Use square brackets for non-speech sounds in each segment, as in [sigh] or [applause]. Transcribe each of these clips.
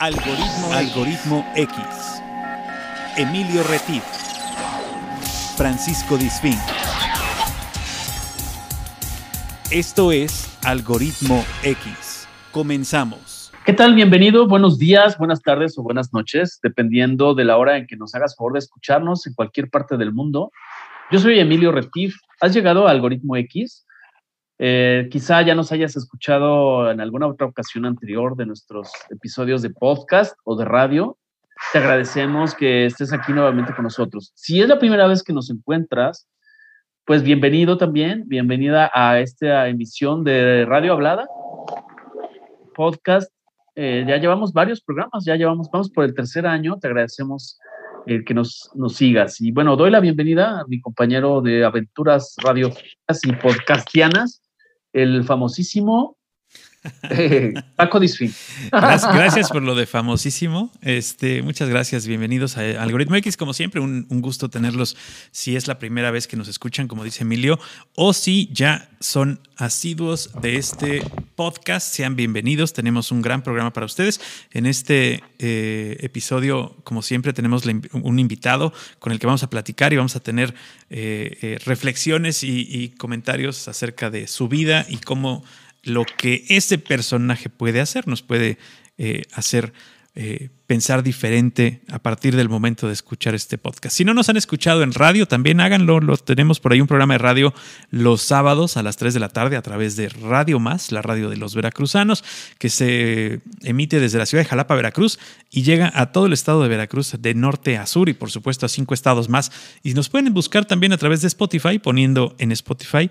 Algoritmo, Algoritmo X. Emilio Retif. Francisco Disfín. Esto es Algoritmo X. Comenzamos. ¿Qué tal? Bienvenido. Buenos días, buenas tardes o buenas noches, dependiendo de la hora en que nos hagas favor de escucharnos en cualquier parte del mundo. Yo soy Emilio Retif. Has llegado a Algoritmo X. Eh, quizá ya nos hayas escuchado en alguna otra ocasión anterior de nuestros episodios de podcast o de radio. Te agradecemos que estés aquí nuevamente con nosotros. Si es la primera vez que nos encuentras, pues bienvenido también, bienvenida a esta emisión de Radio Hablada, podcast. Eh, ya llevamos varios programas, ya llevamos, vamos por el tercer año, te agradecemos el que nos, nos sigas. Y bueno, doy la bienvenida a mi compañero de aventuras radio y podcastianas, el famosísimo [laughs] Paco Disfín. [laughs] Gracias, por lo de famosísimo. Este, muchas gracias. Bienvenidos a Algoritmo X. Como siempre, un, un, gusto tenerlos si es la primera vez que nos escuchan, como dice Emilio, o si ya son asiduos de este podcast. Sean bienvenidos. Tenemos un gran programa para ustedes. En este eh, episodio, como siempre, tenemos un invitado con el que vamos a platicar y vamos a tener eh, eh, reflexiones y, y comentarios acerca de su vida y cómo lo que ese personaje puede hacer, nos puede eh, hacer eh, pensar diferente a partir del momento de escuchar este podcast. Si no nos han escuchado en radio, también háganlo. Lo, tenemos por ahí un programa de radio los sábados a las 3 de la tarde a través de Radio Más, la radio de los veracruzanos, que se emite desde la ciudad de Jalapa, Veracruz, y llega a todo el estado de Veracruz, de norte a sur, y por supuesto a cinco estados más. Y nos pueden buscar también a través de Spotify, poniendo en Spotify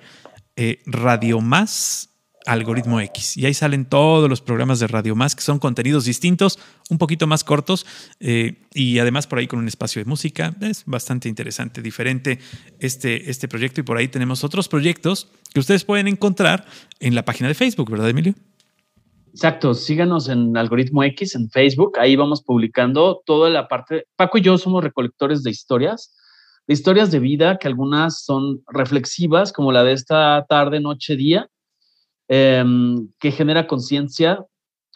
eh, Radio Más Algoritmo X. Y ahí salen todos los programas de Radio Más, que son contenidos distintos, un poquito más cortos, eh, y además por ahí con un espacio de música. Es bastante interesante, diferente este, este proyecto. Y por ahí tenemos otros proyectos que ustedes pueden encontrar en la página de Facebook, ¿verdad, Emilio? Exacto, síganos en Algoritmo X en Facebook, ahí vamos publicando toda la parte. Paco y yo somos recolectores de historias, de historias de vida que algunas son reflexivas, como la de esta tarde, noche, día, eh, que genera conciencia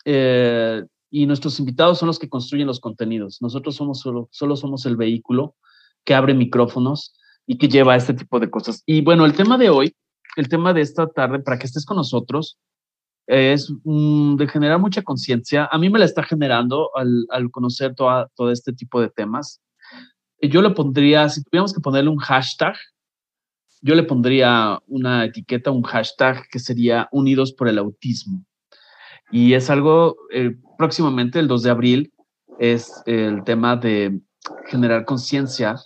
eh, y nuestros invitados son los que construyen los contenidos. Nosotros somos solo, solo somos el vehículo que abre micrófonos y que lleva este tipo de cosas. Y bueno, el tema de hoy, el tema de esta tarde, para que estés con nosotros, es mm, de generar mucha conciencia. A mí me la está generando al, al conocer toda, todo este tipo de temas. Yo le pondría, si tuviéramos que ponerle un hashtag, yo le pondría una etiqueta, un hashtag que sería Unidos por el Autismo. Y es algo, eh, próximamente, el 2 de abril, es el tema de generar conciencia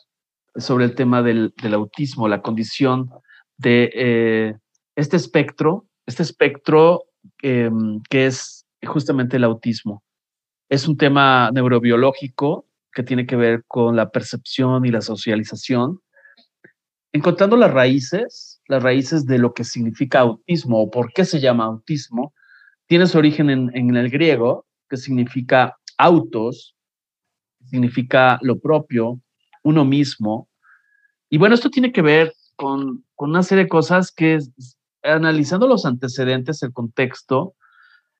sobre el tema del, autismo, la condición de eh, este espectro, este espectro eh, que es justamente el autismo. Es un tema neurobiológico que tiene que ver con la percepción y la socialización, encontrando las raíces, las raíces de lo que significa autismo o por qué se llama autismo, tiene su origen en, el griego, que significa autos, significa lo propio, uno mismo. Y bueno, esto tiene que ver con, con una serie de cosas que, analizando los antecedentes, el contexto,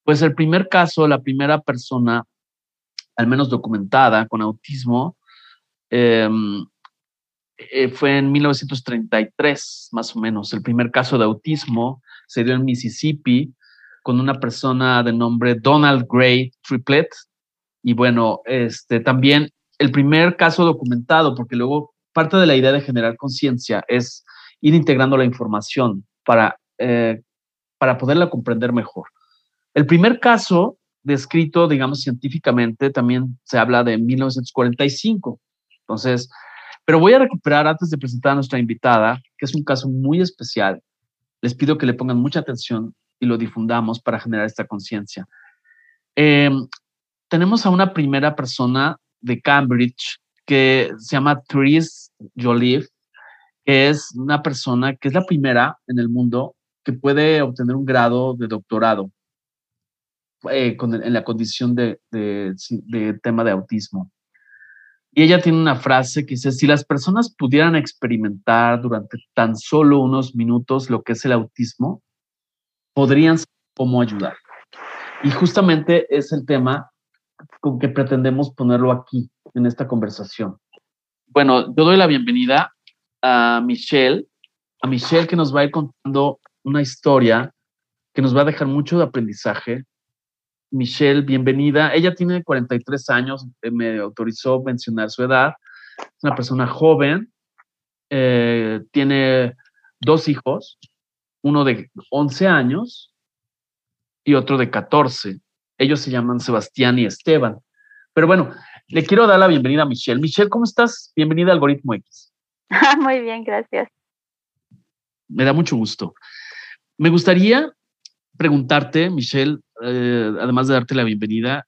pues el primer caso, la primera persona, al menos documentada, con autismo, eh, eh, fue en 1933, más o menos. El primer caso de autismo se dio en Mississippi con una persona de nombre Donald Gray Triplet. Y bueno, este, también el primer caso documentado, porque luego parte de la idea de generar conciencia es ir integrando la información para, eh, para poderla comprender mejor. El primer caso descrito, digamos, científicamente, también se habla de 1945. Entonces, pero voy a recuperar antes de presentar a nuestra invitada, que es un caso muy especial. Les pido que le pongan mucha atención y lo difundamos para generar esta conciencia. Eh, tenemos a una primera persona de Cambridge que se llama Therese Joliffe, que es una persona que es la primera en el mundo que puede obtener un grado de doctorado eh, en la condición de tema de autismo. Y ella tiene una frase que dice, si las personas pudieran experimentar durante tan solo unos minutos lo que es el autismo, podrían saber cómo ayudar. Y justamente es el tema con que pretendemos ponerlo aquí, en esta conversación. Bueno, yo doy la bienvenida a Michelle, a Michelle que nos va a ir contando una historia que nos va a dejar mucho de aprendizaje. Michelle, bienvenida. Ella tiene 43 años, eh, me autorizó mencionar su edad. Es una persona joven, eh, tiene dos hijos, uno de 11 años y otro de 14. Ellos se llaman Sebastián y Esteban. Pero bueno, le quiero dar la bienvenida a Michelle. Michelle, ¿cómo estás? Bienvenida a Algoritmo X. [laughs] Muy bien, gracias. Me da mucho gusto. Me gustaría preguntarte, Michelle, eh, además de darte la bienvenida,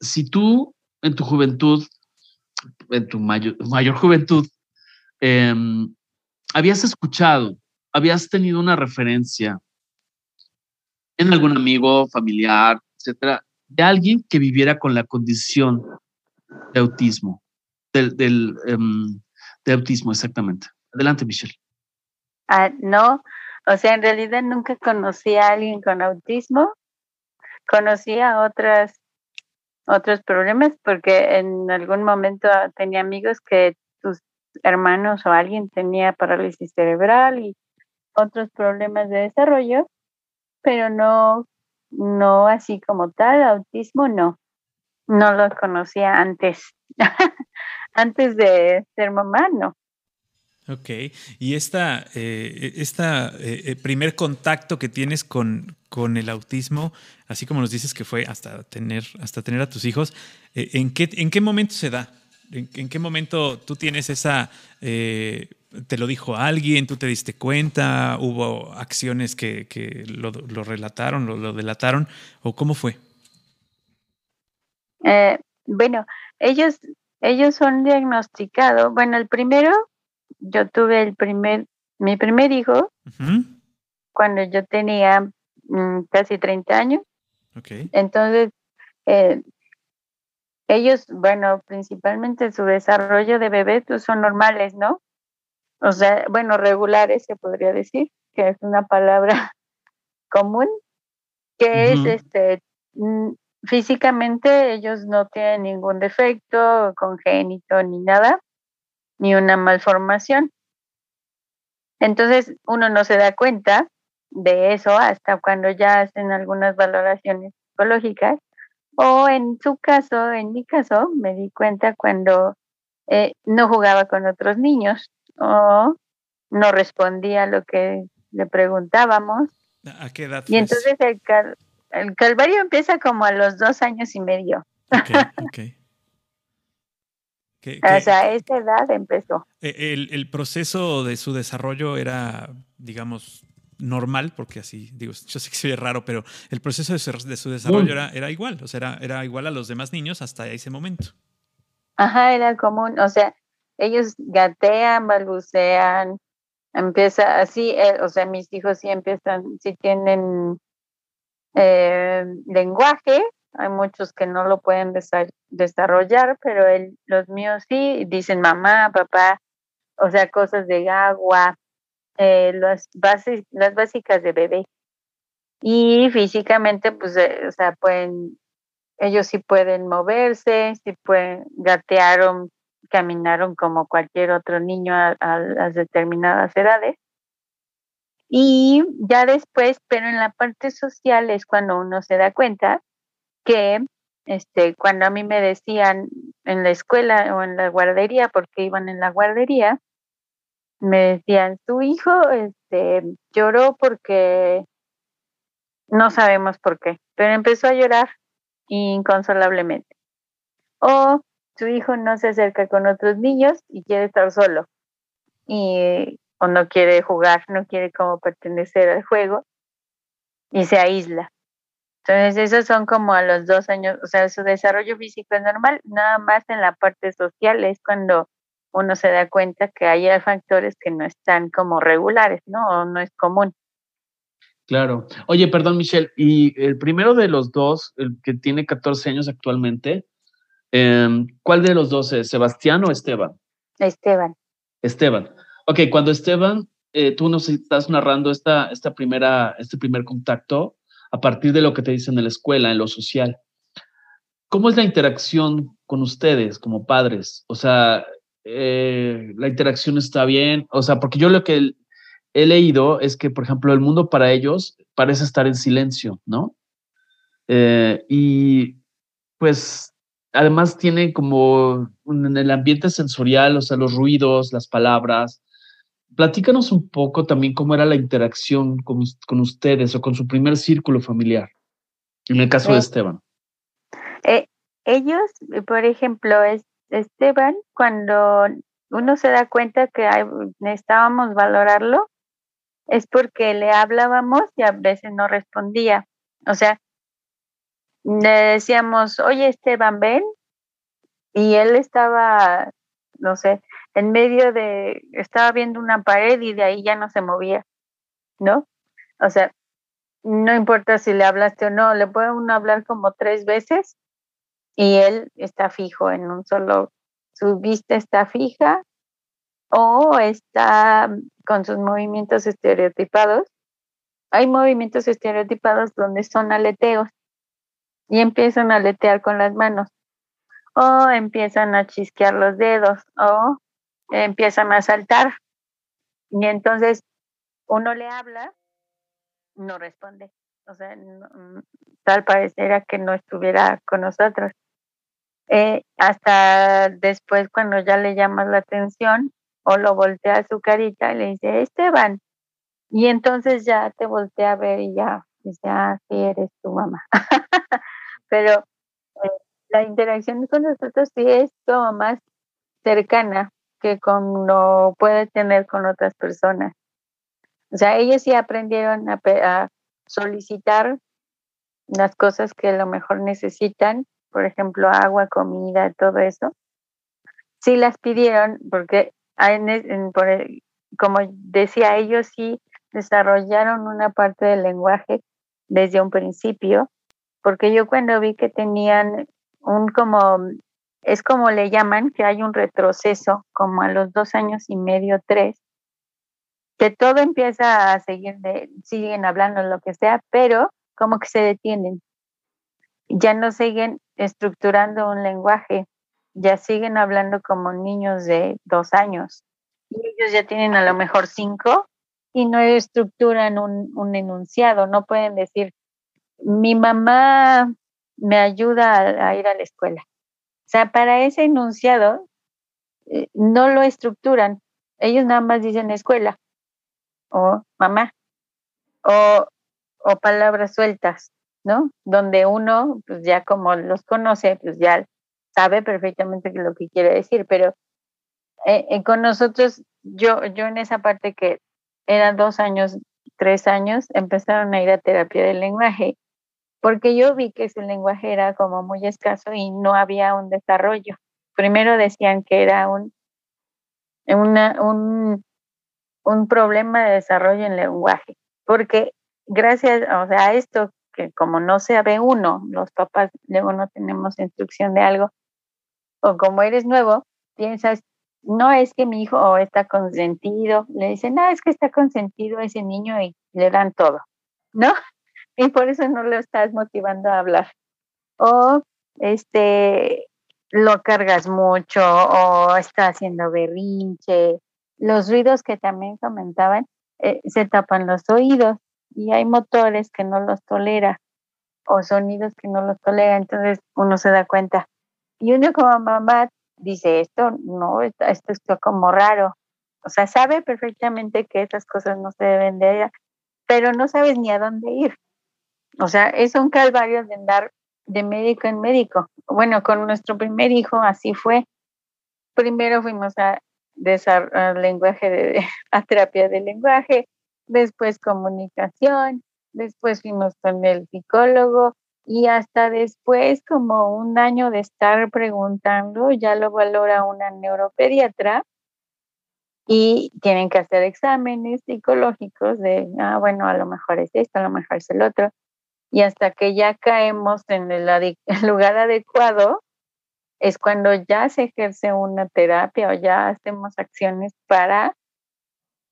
si tú en tu juventud, en tu mayor, juventud, em, habías escuchado, habías tenido una referencia en algún amigo, familiar, etcétera, de alguien que viviera con la condición de autismo, del, em, de autismo, exactamente. Adelante, Michelle. Ah, no, o sea, en realidad nunca conocí a alguien con autismo. Conocí a otras, otros problemas porque en algún momento tenía amigos que sus hermanos o alguien tenía parálisis cerebral y otros problemas de desarrollo, pero no, no así como tal, autismo no. No lo conocía antes. [laughs] antes de ser mamá, no. Ok, y esta, eh, esta eh, eh, primer contacto que tienes con, con, el autismo, así como nos dices que fue hasta tener, hasta tener a tus hijos, ¿en, qué, ¿en qué momento se da? ¿En, qué momento tú tienes esa, te lo dijo alguien, tú te diste cuenta, hubo acciones que, que lo, lo, relataron, lo, lo, delataron, o cómo fue? bueno, ellos, ellos son diagnosticados, bueno, el primero yo tuve el primer, mi primer hijo cuando yo tenía mm, casi 30 años. Entonces, eh, ellos, bueno, principalmente su desarrollo de bebé pues, son normales, ¿no? O sea, bueno, regulares se podría decir, que es una palabra [laughs] común, que es este, mm, físicamente ellos no tienen ningún defecto congénito ni nada, ni una malformación. Entonces uno no se da cuenta de eso hasta cuando ya hacen algunas valoraciones psicológicas o en su caso, en mi caso, me di cuenta cuando eh, no jugaba con otros niños o no respondía a lo que le preguntábamos. ¿A qué edad? Y entonces el, el, calvario empieza como a los dos años y medio. Okay, o sea, a esa edad empezó. E, el, proceso de su desarrollo era, digamos, normal, porque así, digo, [laughs] yo sé que soy raro, pero el proceso de su, desarrollo era, era, igual, o sea, era, era, igual a los demás niños hasta ese momento. Ajá, era común, o sea, ellos gatean, balbucean, empieza así, eh, o sea, mis hijos sí empiezan, sí tienen eh, lenguaje, hay muchos que no lo pueden desarrollar, pero los míos sí, dicen mamá, papá, o sea, cosas de agua, eh, las, bases, las básicas de bebé. Y físicamente, pues, eh, o sea, pueden, ellos sí pueden moverse, sí pueden, gatearon, caminaron como cualquier otro niño a, a las determinadas edades. Y ya después, pero en la parte social es cuando uno se da cuenta que este, cuando a mí me decían en la escuela o en la guardería, porque iban en la guardería, me decían, tu hijo este, lloró porque no sabemos por qué, pero empezó a llorar inconsolablemente. O tu hijo no se acerca con otros niños y quiere estar solo. Y, o no quiere jugar, no quiere como pertenecer al juego y se aísla. Entonces, esos son como a los dos años, o sea, su desarrollo físico es normal, nada más en la parte social es cuando uno se da cuenta que hay factores que no están como regulares, ¿no? O no es común. Claro. Oye, perdón, Michelle, y el primero de los dos, el que tiene 14 años actualmente, em, ¿cuál de los dos es, Sebastián o Esteban? Esteban. Esteban. Ok, cuando Esteban, eh, tú nos estás narrando esta, esta primera, este primer contacto, a partir de lo que te dicen en la escuela, en lo social. ¿cómo es la interacción con ustedes como padres? O sea, eh, la interacción está bien, o sea, porque yo lo que he leído es que, por ejemplo, el mundo para ellos parece estar en silencio, ¿no? Eh, y pues además tiene como en el ambiente sensorial, o sea, los ruidos, las palabras. Platícanos un poco también cómo era la interacción con, ustedes o con su primer círculo familiar, en el caso de Esteban. Eh, ellos, por ejemplo, es, Esteban, cuando uno se da cuenta que necesitábamos valorarlo, es porque le hablábamos y a veces no respondía. O sea, le decíamos, oye Esteban, ven, y él estaba, no sé, en medio de, estaba viendo una pared y de ahí ya no se movía, ¿no? O sea, no importa si le hablaste o no, le puede uno hablar como tres veces y él está fijo en un solo, su vista está fija o está con sus movimientos estereotipados. Hay movimientos estereotipados donde son aleteos y empiezan a aletear con las manos o empiezan a chisquear los dedos o empiezan a saltar. Y entonces uno le habla, no responde. O sea, tal pareciera que no estuviera con nosotros. Eh, hasta después cuando ya le llamas la atención o lo voltea a su carita y le dice, Esteban. Y entonces ya te voltea a ver y ya dice, ah, sí, eres tu mamá. [laughs] Pero eh, la interacción con nosotros sí es como más cercana que como puede tener con otras personas. O sea, ellos sí aprendieron a, a solicitar las cosas que a lo mejor necesitan, por ejemplo, agua, comida, todo eso. Sí las pidieron porque, en, como decía, ellos sí desarrollaron una parte del lenguaje desde un principio, porque yo cuando vi que tenían un como, es como le llaman, que hay un retroceso como a los dos años y medio, tres, que todo empieza a seguir, de, siguen hablando lo que sea, pero como que se detienen. Ya no siguen estructurando un lenguaje, ya siguen hablando como niños de dos años. Ellos ya tienen a lo mejor cinco y no estructuran un, un enunciado, no pueden decir, mi mamá me ayuda a, ir a la escuela. O sea, para ese enunciado eh, no lo estructuran. Ellos nada más dicen escuela o mamá o, o palabras sueltas, ¿no? Donde uno, pues ya como los conoce, pues ya sabe perfectamente lo que quiere decir, pero eh, eh, con nosotros, yo, yo en esa parte que eran dos años, tres años, empezaron a ir a terapia del lenguaje porque yo vi que su lenguaje era como muy escaso y no había un desarrollo. Primero decían que era un, un, un problema de desarrollo en lenguaje, porque gracias o sea, a esto que como no se ve uno, los papás luego no tenemos instrucción de algo, o como eres nuevo, piensas, no es que mi hijo está consentido, le dicen, no, es que está consentido ese niño y le dan todo, ¿no? Y por eso no lo estás motivando a hablar. O este lo cargas mucho o está haciendo berrinche. Los ruidos que también comentaban, eh, se tapan los oídos y hay motores que no los tolera o sonidos que no los tolera, entonces uno se da cuenta. Y uno como mamá dice, esto no, esto, esto está como raro. O sea, sabe perfectamente que esas cosas no se deben de ella, pero no sabes ni a dónde ir. O sea, es un calvario de andar de médico en médico. Bueno, con nuestro primer hijo así fue. Primero fuimos a, lenguaje de, [laughs] a terapia de lenguaje, después comunicación, después fuimos con el psicólogo y hasta después, como un año de estar preguntando, ya lo valora una neuropediatra y tienen que hacer exámenes psicológicos de, ah, bueno, a lo mejor es esto, a lo mejor es el otro y hasta que ya caemos en el, [laughs] lugar adecuado, es cuando ya se ejerce una terapia o ya hacemos acciones para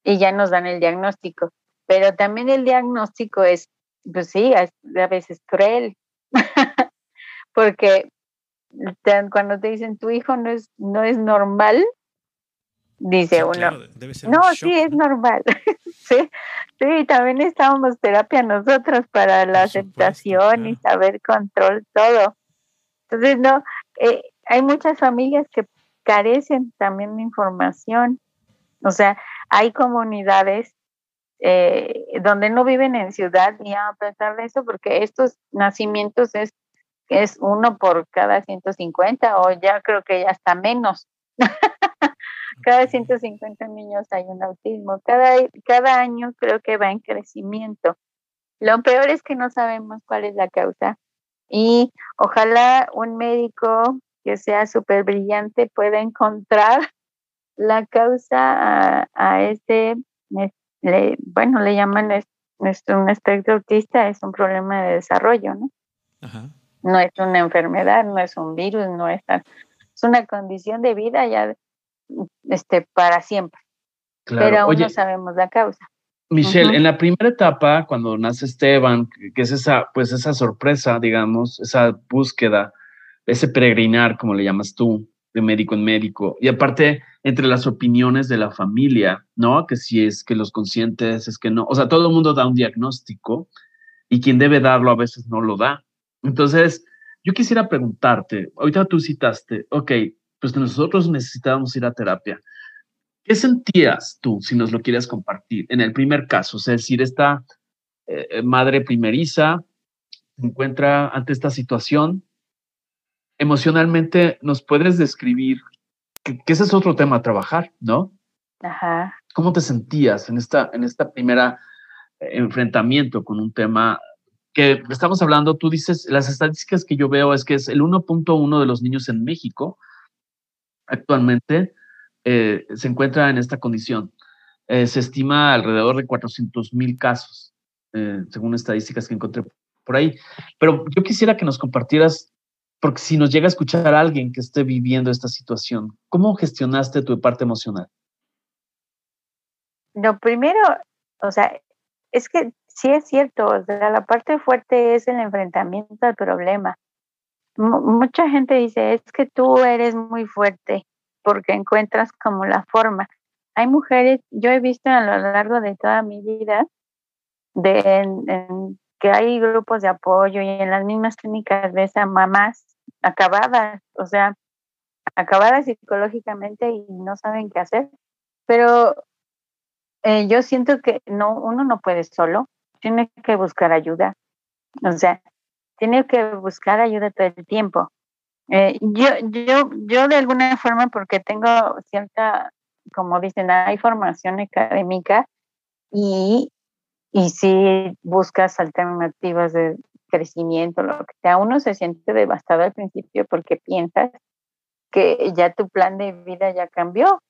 y ya nos dan el diagnóstico. Pero también el diagnóstico es, pues sí, a veces cruel, [laughs] porque cuando te dicen tu hijo no es, no es normal, dice uno, no, sí es normal. [laughs] sí, sí, también estábamos terapia nosotros para la aceptación y saber control, todo. Entonces, no, eh, hay muchas familias que carecen también de información. O sea, hay comunidades eh, donde no viven en ciudad y a pesar de eso, porque estos nacimientos es, es uno por cada 150 o ya creo que ya está menos. [laughs] cada 150 niños hay un autismo. Cada, cada año creo que va en crecimiento. Lo peor es que no sabemos cuál es la causa y ojalá un médico que sea súper brillante pueda encontrar la causa a, este, bueno, le llaman nuestro, un espectro autista, es un problema de desarrollo, ¿no? No es una enfermedad, no es un virus, no es, es una condición de vida ya este, para siempre. Pero aún no sabemos la causa. Michelle, en la primera etapa, cuando nace Esteban, que es esa, pues esa sorpresa, digamos, esa búsqueda, ese peregrinar, como le llamas tú, de médico en médico, y aparte entre las opiniones de la familia, ¿no? Que si es que los conscientes, es que no, o sea, todo el mundo da un diagnóstico y quien debe darlo a veces no lo da. Entonces, yo quisiera preguntarte, ahorita tú citaste, ok, pues nosotros necesitábamos ir a terapia. ¿Qué sentías tú, si nos lo quieres compartir, en el primer caso? Es decir, esta eh, madre primeriza se encuentra ante esta situación. Emocionalmente, ¿nos puedes describir que, ese es otro tema a trabajar, ¿no? Ajá. ¿Cómo te sentías en esta, en esta primera eh, enfrentamiento con un tema que estamos hablando? Tú dices, las estadísticas que yo veo es que es el 1.1 de los niños en México actualmente eh, se encuentra en esta condición. Eh, se estima alrededor de 400 mil casos, eh, según estadísticas que encontré por ahí. Pero yo quisiera que nos compartieras, porque si nos llega a escuchar a alguien que esté viviendo esta situación, ¿cómo gestionaste tu parte emocional? Lo primero, o sea, es que sí es cierto, o sea, la parte fuerte es el enfrentamiento al problema. Mucha gente dice, es que tú eres muy fuerte porque encuentras como la forma. Hay mujeres, yo he visto a lo largo de toda mi vida, que hay grupos de apoyo y en las mismas clínicas de esas mamás acabadas, o sea, acabadas psicológicamente y no saben qué hacer. Pero eh, yo siento que no, uno no puede solo, tiene que buscar ayuda. O sea, tiene que buscar ayuda todo el tiempo. Eh, yo, yo, yo de alguna forma, porque tengo cierta, como dicen, hay formación académica y, y si buscas alternativas de crecimiento, lo que sea, uno se siente devastado al principio porque piensas que ya tu plan de vida ya cambió.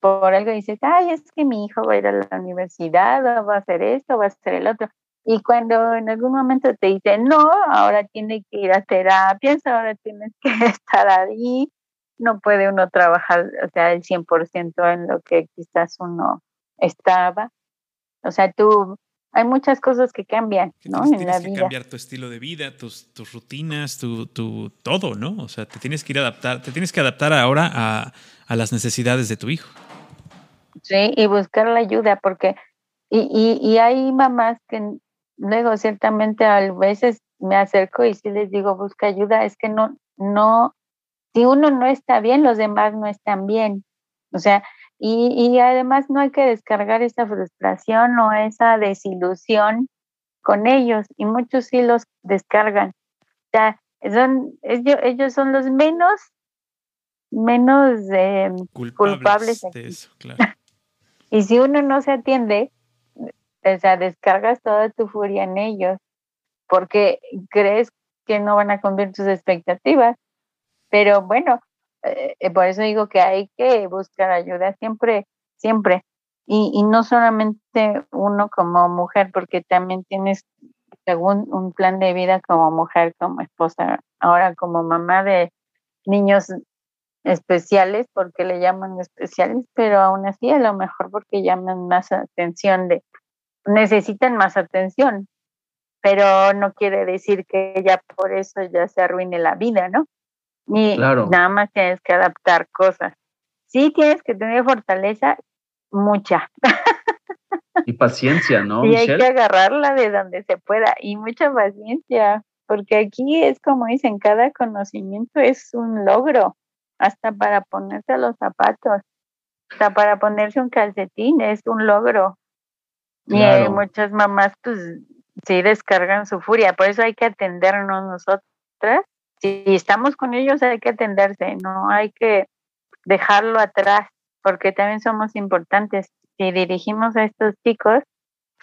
Por algo dices, ay, es que mi hijo va a ir a la universidad, o va a hacer esto, va a hacer el otro. Y cuando en algún momento te dicen, no, ahora tiene que ir a terapia, ahora tienes que [laughs] estar ahí, no puede uno trabajar, o sea, el 100% en lo que quizás uno estaba. O sea, tú, hay muchas cosas que cambian, ¿no? en la que cambiar tu estilo de vida, tus, tus rutinas, tu, tu, todo, ¿no? O sea, te tienes que ir a adaptar, te tienes que adaptar ahora a, a las necesidades de tu hijo. Sí, y buscar la ayuda, porque, y, y, y hay mamás que luego ciertamente a veces me acerco y si les digo busca ayuda, es que no, no, si uno no está bien, los demás no están bien. O sea, y, y además no hay que descargar esa frustración o esa desilusión con ellos y muchos sí los descargan. O sea, son, ellos, ellos son los menos, menos eh, culpables, de eso, claro. [laughs] y si uno no se atiende, o sea, descargas toda tu furia en ellos porque crees que no van a cumplir tus expectativas. Pero bueno, eh, eh, por eso digo que hay que buscar ayuda siempre, siempre. Y, y no solamente uno como mujer, porque también tienes según un plan de vida como mujer, como esposa, ahora como mamá de niños especiales, porque le llaman especiales, pero aún así a lo mejor porque llaman más atención de necesitan más atención, pero no quiere decir que ya por eso ya se arruine la vida, ¿no? Ni nada más tienes que adaptar cosas. Sí tienes que tener fortaleza, mucha. Y paciencia, ¿no? Y hay que agarrarla de donde se pueda y mucha paciencia, porque aquí es como dicen, cada conocimiento es un logro, hasta para ponerse los zapatos, hasta para ponerse un calcetín es un logro. Y muchas mamás pues sí descargan su furia, por eso hay que atendernos nosotras. Si estamos con ellos hay que atenderse, no hay que dejarlo atrás, porque también somos importantes si dirigimos a estos chicos,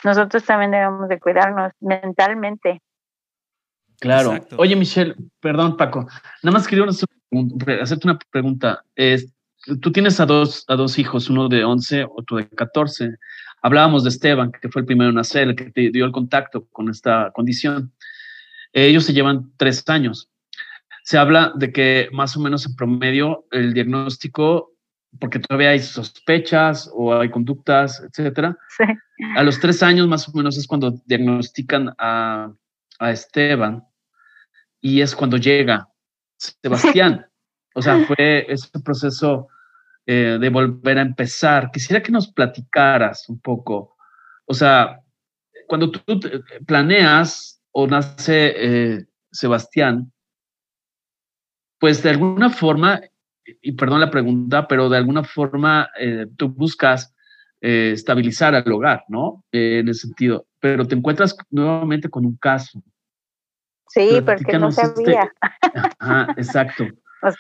nosotros también debemos de cuidarnos mentalmente. Claro. Oye, Michelle, perdón, Paco, nada más quería hacerte una pregunta. tú tienes a dos, a dos hijos, uno de 11, otro de 14. Hablábamos de Esteban, que fue el primero en nacer, el que te dio el contacto con esta condición. Ellos se llevan tres años. Se habla de que más o menos en promedio el diagnóstico porque todavía hay sospechas o hay conductas, etcétera. A los tres años más o menos es cuando diagnostican a, Esteban y es cuando llega Sebastián. [laughs] O sea, fue ese proceso eh, de volver a empezar. Quisiera que nos platicaras un poco. O sea, cuando tú planeas o nace eh, Sebastián, pues de alguna forma y perdón la pregunta, pero de alguna forma eh, tú buscas estabilizar al hogar, ¿no? En ese sentido, pero te encuentras nuevamente con un caso. Sí, porque no este sabía. [laughs] Ajá, exacto.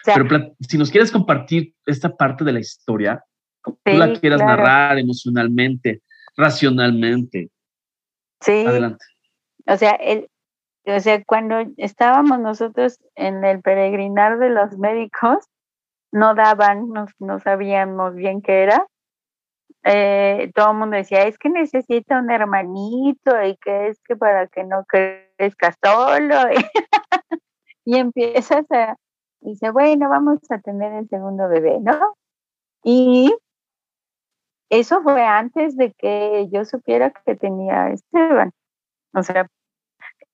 Pero si nos quieres compartir esta parte de la historia, tú la quieras narrar emocionalmente, racionalmente. Sí. Adelante. O sea, el, o sea, cuando estábamos nosotros en el peregrinar de los médicos, no daban, no, sabíamos bien qué era. Eh, todo el mundo decía, es que necesita un hermanito y que es que para que no crezca solo. [laughs] y empiezas a, dice, bueno, vamos a tener el segundo bebé, ¿no? Y eso fue antes de que yo supiera que tenía Esteban. O sea,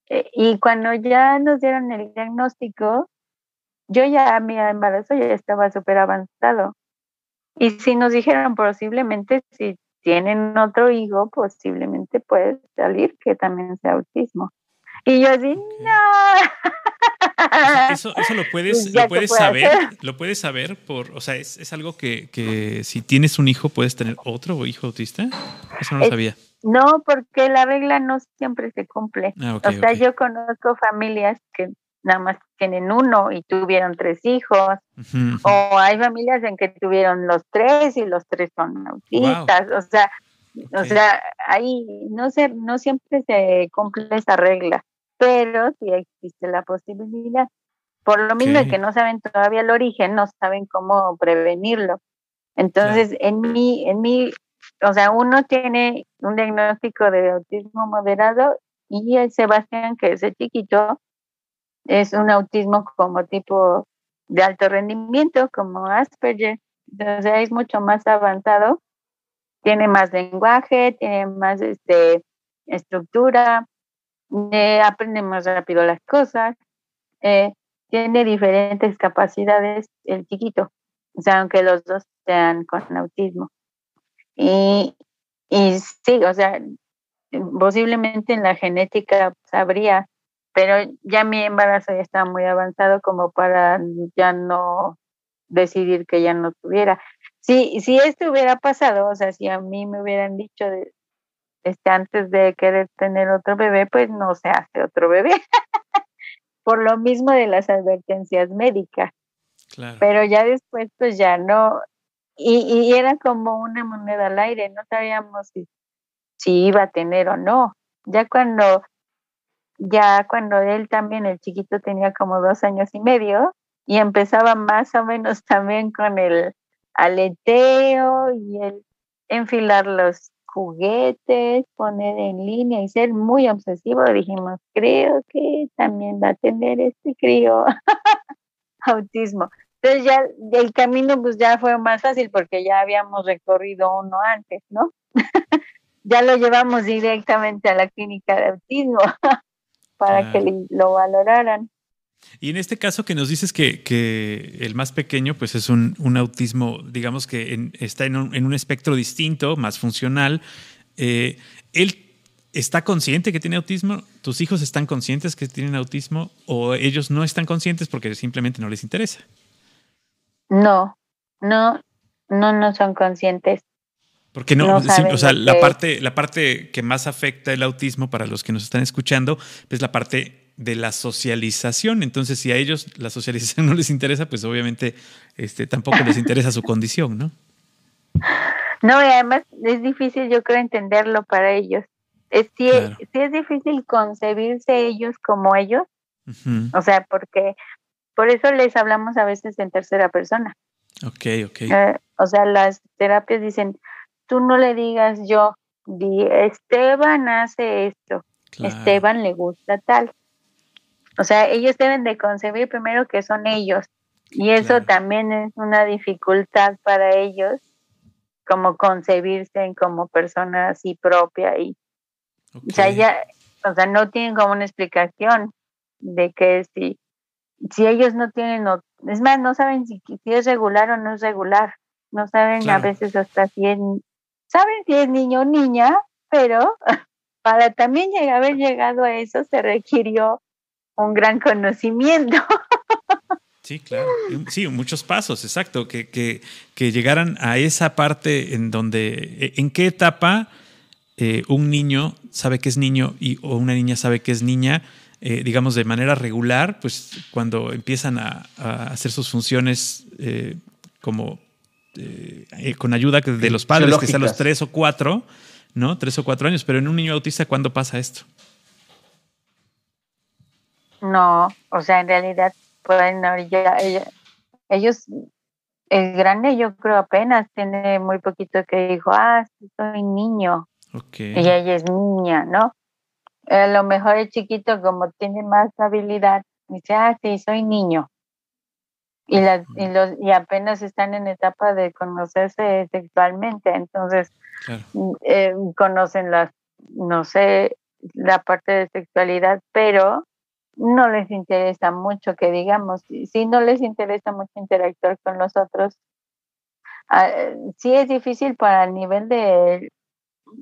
eh, y cuando ya nos dieron el diagnóstico, yo ya mi embarazo ya estaba súper avanzado. Y si nos dijeron posiblemente si tienen otro hijo, posiblemente puede salir que también sea autismo. Y yo así, no. [laughs] [laughs] Eso, eso lo puedes, lo puedes saber, lo puedes saber por, o sea, es, es algo que, que, si tienes un hijo puedes tener otro hijo autista. Eso no lo sabía. No, porque la regla no siempre se cumple. Ah, o sea, yo conozco familias que nada más tienen uno y tuvieron tres hijos, o hay familias en que tuvieron los tres y los tres son autistas, o sea, o sea, ahí no sé, no siempre se cumple esa regla, pero sí existe la posibilidad. Por lo mismo que no saben todavía el origen, no saben cómo prevenirlo. Entonces, en mi, en mi, o sea, uno tiene un diagnóstico de autismo moderado y el Sebastián, que es el chiquito, es un autismo como tipo de alto rendimiento, como Asperger. Entonces es mucho más avanzado, tiene más lenguaje, tiene más este, estructura, eh, aprende más rápido las cosas, eh, tiene diferentes capacidades el chiquito, o sea, aunque los dos sean con autismo. Y, y sí, o sea, posiblemente en la genética sabría pero ya mi embarazo ya estaba muy avanzado como para ya no decidir que ya no tuviera. Si, si esto hubiera pasado, o sea, si a mí me hubieran dicho este, antes de querer tener otro bebé, pues no se hace otro bebé. [laughs] Por lo mismo de las advertencias médicas. Pero ya después, pues ya no. Y, y, era como una moneda al aire, no sabíamos si, si iba a tener o no. Ya cuando ya cuando él también, el chiquito, tenía como dos años y medio y empezaba más o menos [laughs] también con el aleteo y el enfilar los juguetes, poner en línea y ser muy obsesivo, dijimos, creo que también va a tener este crío [laughs] autismo. Entonces ya el camino pues ya fue más fácil porque ya habíamos recorrido uno antes, ¿no? [laughs] ya lo llevamos directamente a la clínica de autismo [laughs] para que lo valoraran. Y en este caso que nos dices que, el más pequeño pues es un, autismo, digamos que está en un, espectro distinto, más funcional, eh, ¿él está consciente que tiene autismo? ¿Tus hijos están conscientes que tienen autismo o ellos no están conscientes porque simplemente no les interesa? No, no, no, no son conscientes. Porque no, o sea, la parte, la parte que más afecta el autismo para los que nos están escuchando es la parte de la socialización. Entonces, si a ellos la socialización [laughs] no les interesa, pues obviamente este, tampoco les interesa su condición, ¿no? No, y además es difícil, yo creo, entenderlo para ellos. Es, sí, es difícil concebirse ellos como ellos. O sea, porque por eso les hablamos a veces en tercera persona. Ok, ok. Eh, o sea, las terapias dicen, tú no le digas yo, di, Esteban hace esto, Esteban le gusta tal. O sea, ellos deben de concebir primero que son ellos. Y eso también es una dificultad para ellos, como concebirse como persona así propia. Y, O sea, ya, o sea, no tienen como una explicación de que si, si ellos no tienen, es más, no saben si, si es regular o no es regular. No saben a veces hasta si es saben si es niño o niña, pero [laughs] para también haber llegado a eso se requirió un gran conocimiento. [laughs] Sí, claro. Sí, muchos pasos, exacto, que, que, que llegaran a esa parte en donde, e, ¿en qué etapa eh, un niño sabe que es niño y, o una niña sabe que es niña? Eh, digamos, de manera regular, pues cuando empiezan a, hacer sus funciones eh, como eh, con ayuda de los padres, que están los tres o cuatro, ¿no? Tres o cuatro años, pero en un niño autista, ¿cuándo pasa esto? No, o sea, en realidad pueden ya, ellos, el grande yo creo apenas tiene muy poquito que dijo, ah, soy niño. Y ella es niña, ¿no? A lo mejor el chiquito como tiene más habilidad, dice, ah, sí, soy niño y, las, y, los, y apenas están en etapa de conocerse sexualmente, entonces eh, conocen las, no sé, la parte de sexualidad, pero no les interesa mucho que digamos, si no les interesa mucho interactuar con los otros, ah, sí es difícil para el nivel de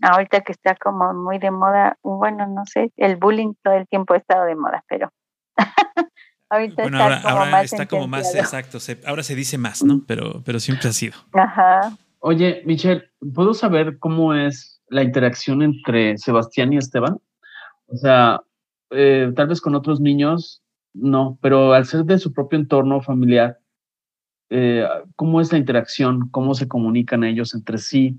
ahorita que está como muy de moda, bueno, no sé, el bullying todo el tiempo ha estado de moda, pero [laughs] Ahorita bueno, está, ahora, como, más está como más exacto. ahora se dice más, ¿no? Pero, pero siempre ha sido. Ajá. Oye, Michelle, ¿puedo saber cómo es la interacción entre Sebastián y Esteban? O sea, eh, tal vez con otros niños, no, pero al ser de su propio entorno familiar, eh, ¿cómo es la interacción? ¿Cómo se comunican ellos entre sí?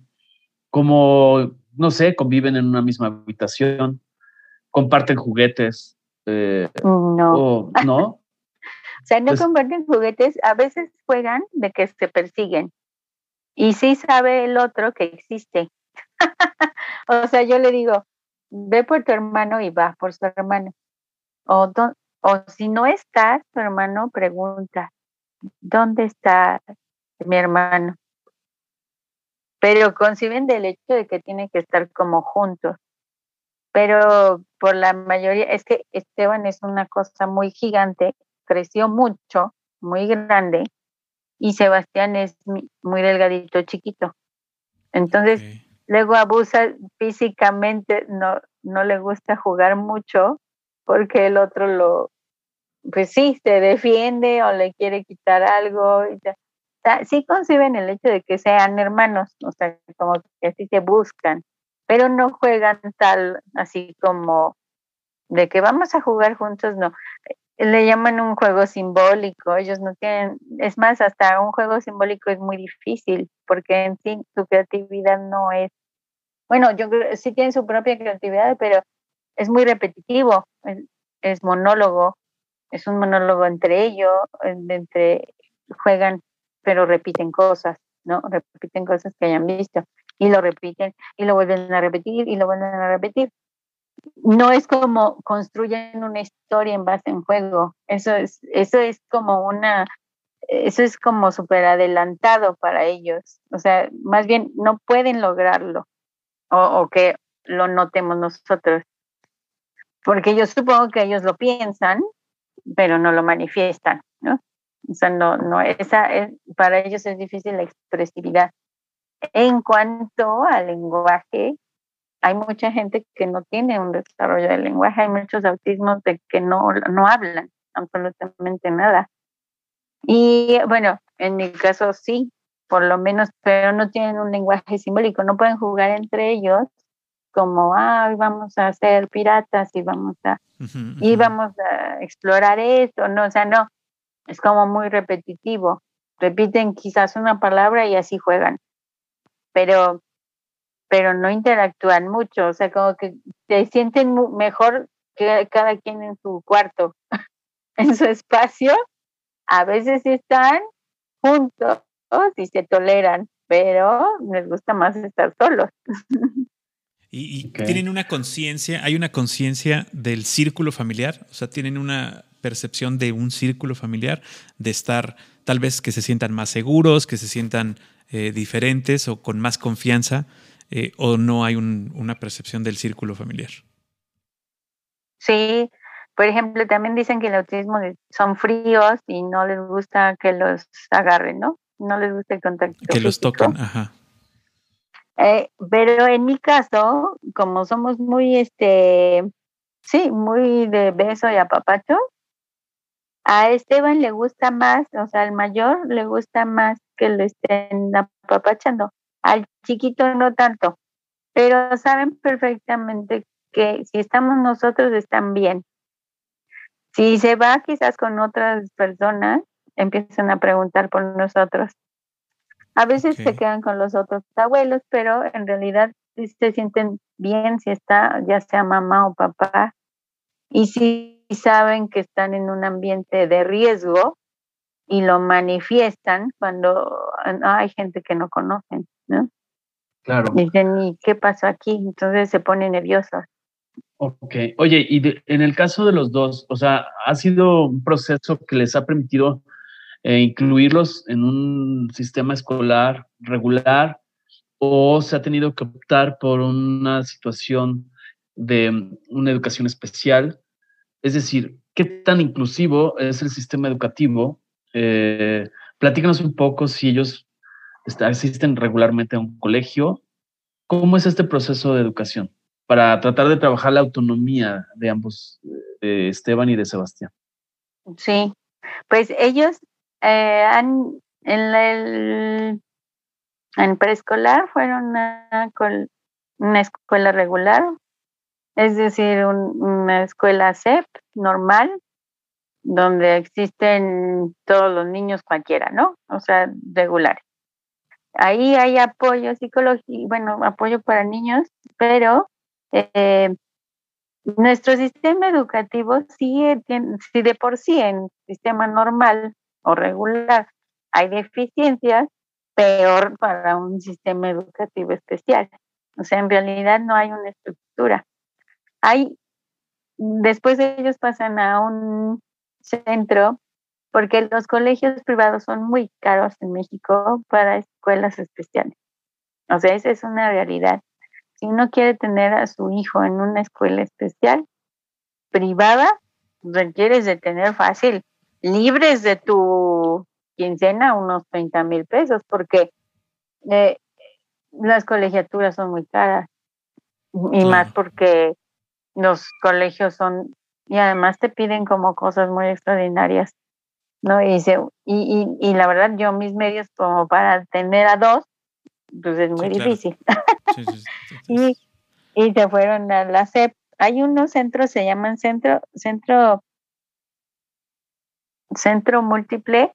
¿Cómo, no sé, conviven en una misma habitación? ¿Comparten juguetes? Eh, no. ¿No? [laughs] o sea, no pues comparten juguetes, a veces juegan de que se persiguen. Y sí sabe el otro que existe. [laughs] o sea, yo le digo, ve por tu hermano y va por su hermano. O, o si no está tu hermano, pregunta, ¿dónde está mi hermano? Pero conciben del hecho de que tienen que estar como juntos pero por la mayoría, es que Esteban es una cosa muy gigante, creció mucho, muy grande, y Sebastián es muy delgadito, chiquito. Entonces, luego abusa físicamente, no, no le gusta jugar mucho, porque el otro lo, pues sí, se defiende o le quiere quitar algo. Y sí conciben el hecho de que sean hermanos, o sea, como que así se buscan pero no juegan tal así como de que vamos a jugar juntos, no. Le llaman un juego simbólico, ellos no tienen, es más, hasta un juego simbólico es muy difícil, porque en sí su creatividad no es, bueno, yo creo sí tienen su propia creatividad, pero es muy repetitivo, es, monólogo, es un monólogo entre ellos, entre juegan, pero repiten cosas, ¿no? Repiten cosas que hayan visto y lo repiten y lo vuelven a repetir y lo vuelven a repetir. No es como construyen una historia en base en juego. Eso es, eso es como una, eso es como súper adelantado para ellos. O sea, más bien no pueden lograrlo o, o que lo notemos nosotros. Porque yo supongo que ellos lo piensan pero no lo manifiestan, ¿no? O sea, no, no, esa es, para ellos es difícil la expresividad. En cuanto al lenguaje, hay mucha gente que no tiene un desarrollo del lenguaje, hay muchos autismos de que no, no hablan absolutamente nada. Y bueno, en mi caso sí, por lo menos, pero no tienen un lenguaje simbólico, no pueden jugar entre ellos como, ah, vamos a ser piratas y vamos a, y vamos a explorar esto, no, o sea, no, es como muy repetitivo, repiten quizás una palabra y así juegan, pero, pero no interactúan mucho, o sea, como que se sienten mejor que cada quien en su cuarto, [laughs] en su espacio, a veces están juntos y se toleran, pero les gusta más estar solos. [laughs] Y, tienen una conciencia, hay una conciencia del círculo familiar, o sea, tienen una percepción de un círculo familiar, de estar tal vez que se sientan más seguros, que se sientan eh, diferentes o con más confianza, eh, o no hay una percepción del círculo familiar. Sí, por ejemplo, también dicen que el autismo son fríos y no les gusta que los agarren, ¿no? No les gusta el contacto. Que los toquen, ajá. Eh, pero en mi caso, como somos muy, este, sí, muy de beso y apapacho, a Esteban le gusta más, o sea, al mayor le gusta más que lo estén apapachando. Al chiquito no tanto, pero saben perfectamente que si estamos nosotros están bien. Si se va quizás con otras personas, empiezan a preguntar por nosotros. A veces se quedan con los otros abuelos, pero en realidad se sienten bien si está ya sea mamá o papá. Y si saben que están en un ambiente de riesgo y lo manifiestan cuando hay gente que no conocen, ¿no? Claro. Dicen, ¿y qué pasó aquí? Entonces se ponen nerviosos. Ok. Oye, y en el caso de los dos, o sea, ha sido un proceso que les ha permitido eh, incluirlos en un sistema escolar regular o se ha tenido que optar por una situación de una educación especial. Es decir, ¿qué tan inclusivo es el sistema educativo? Eh, platícanos un poco si ellos asisten regularmente a un colegio. ¿Cómo es este proceso de educación para tratar de trabajar la autonomía de ambos, de Esteban y de Sebastián? Sí, pues ellos eh, en, el, en preescolar fueron una, una escuela regular, es decir, una escuela CEP normal, donde existen todos los niños cualquiera, ¿no? O sea, regular. Ahí hay apoyo psicológico, bueno, apoyo para niños, pero eh, nuestro sistema educativo sigue, si de por sí en sistema normal o regular hay deficiencias, peor para un sistema educativo especial. O sea, en realidad no hay una estructura. Hay, después ellos pasan a un centro, porque los colegios privados son muy caros en México para escuelas especiales. O sea, esa es una realidad. Si uno quiere tener a su hijo en una escuela especial privada, requieres de tener fácil libres de tu quincena unos 30 mil pesos, porque eh, las colegiaturas son muy caras y más porque los colegios son y además te piden como cosas muy extraordinarias, ¿no? Y, y, y, la verdad yo mis medios como para tener a dos, pues es muy difícil. [laughs] y, y se fueron a la CEP. Hay unos centros, se llaman centro, centro centro múltiple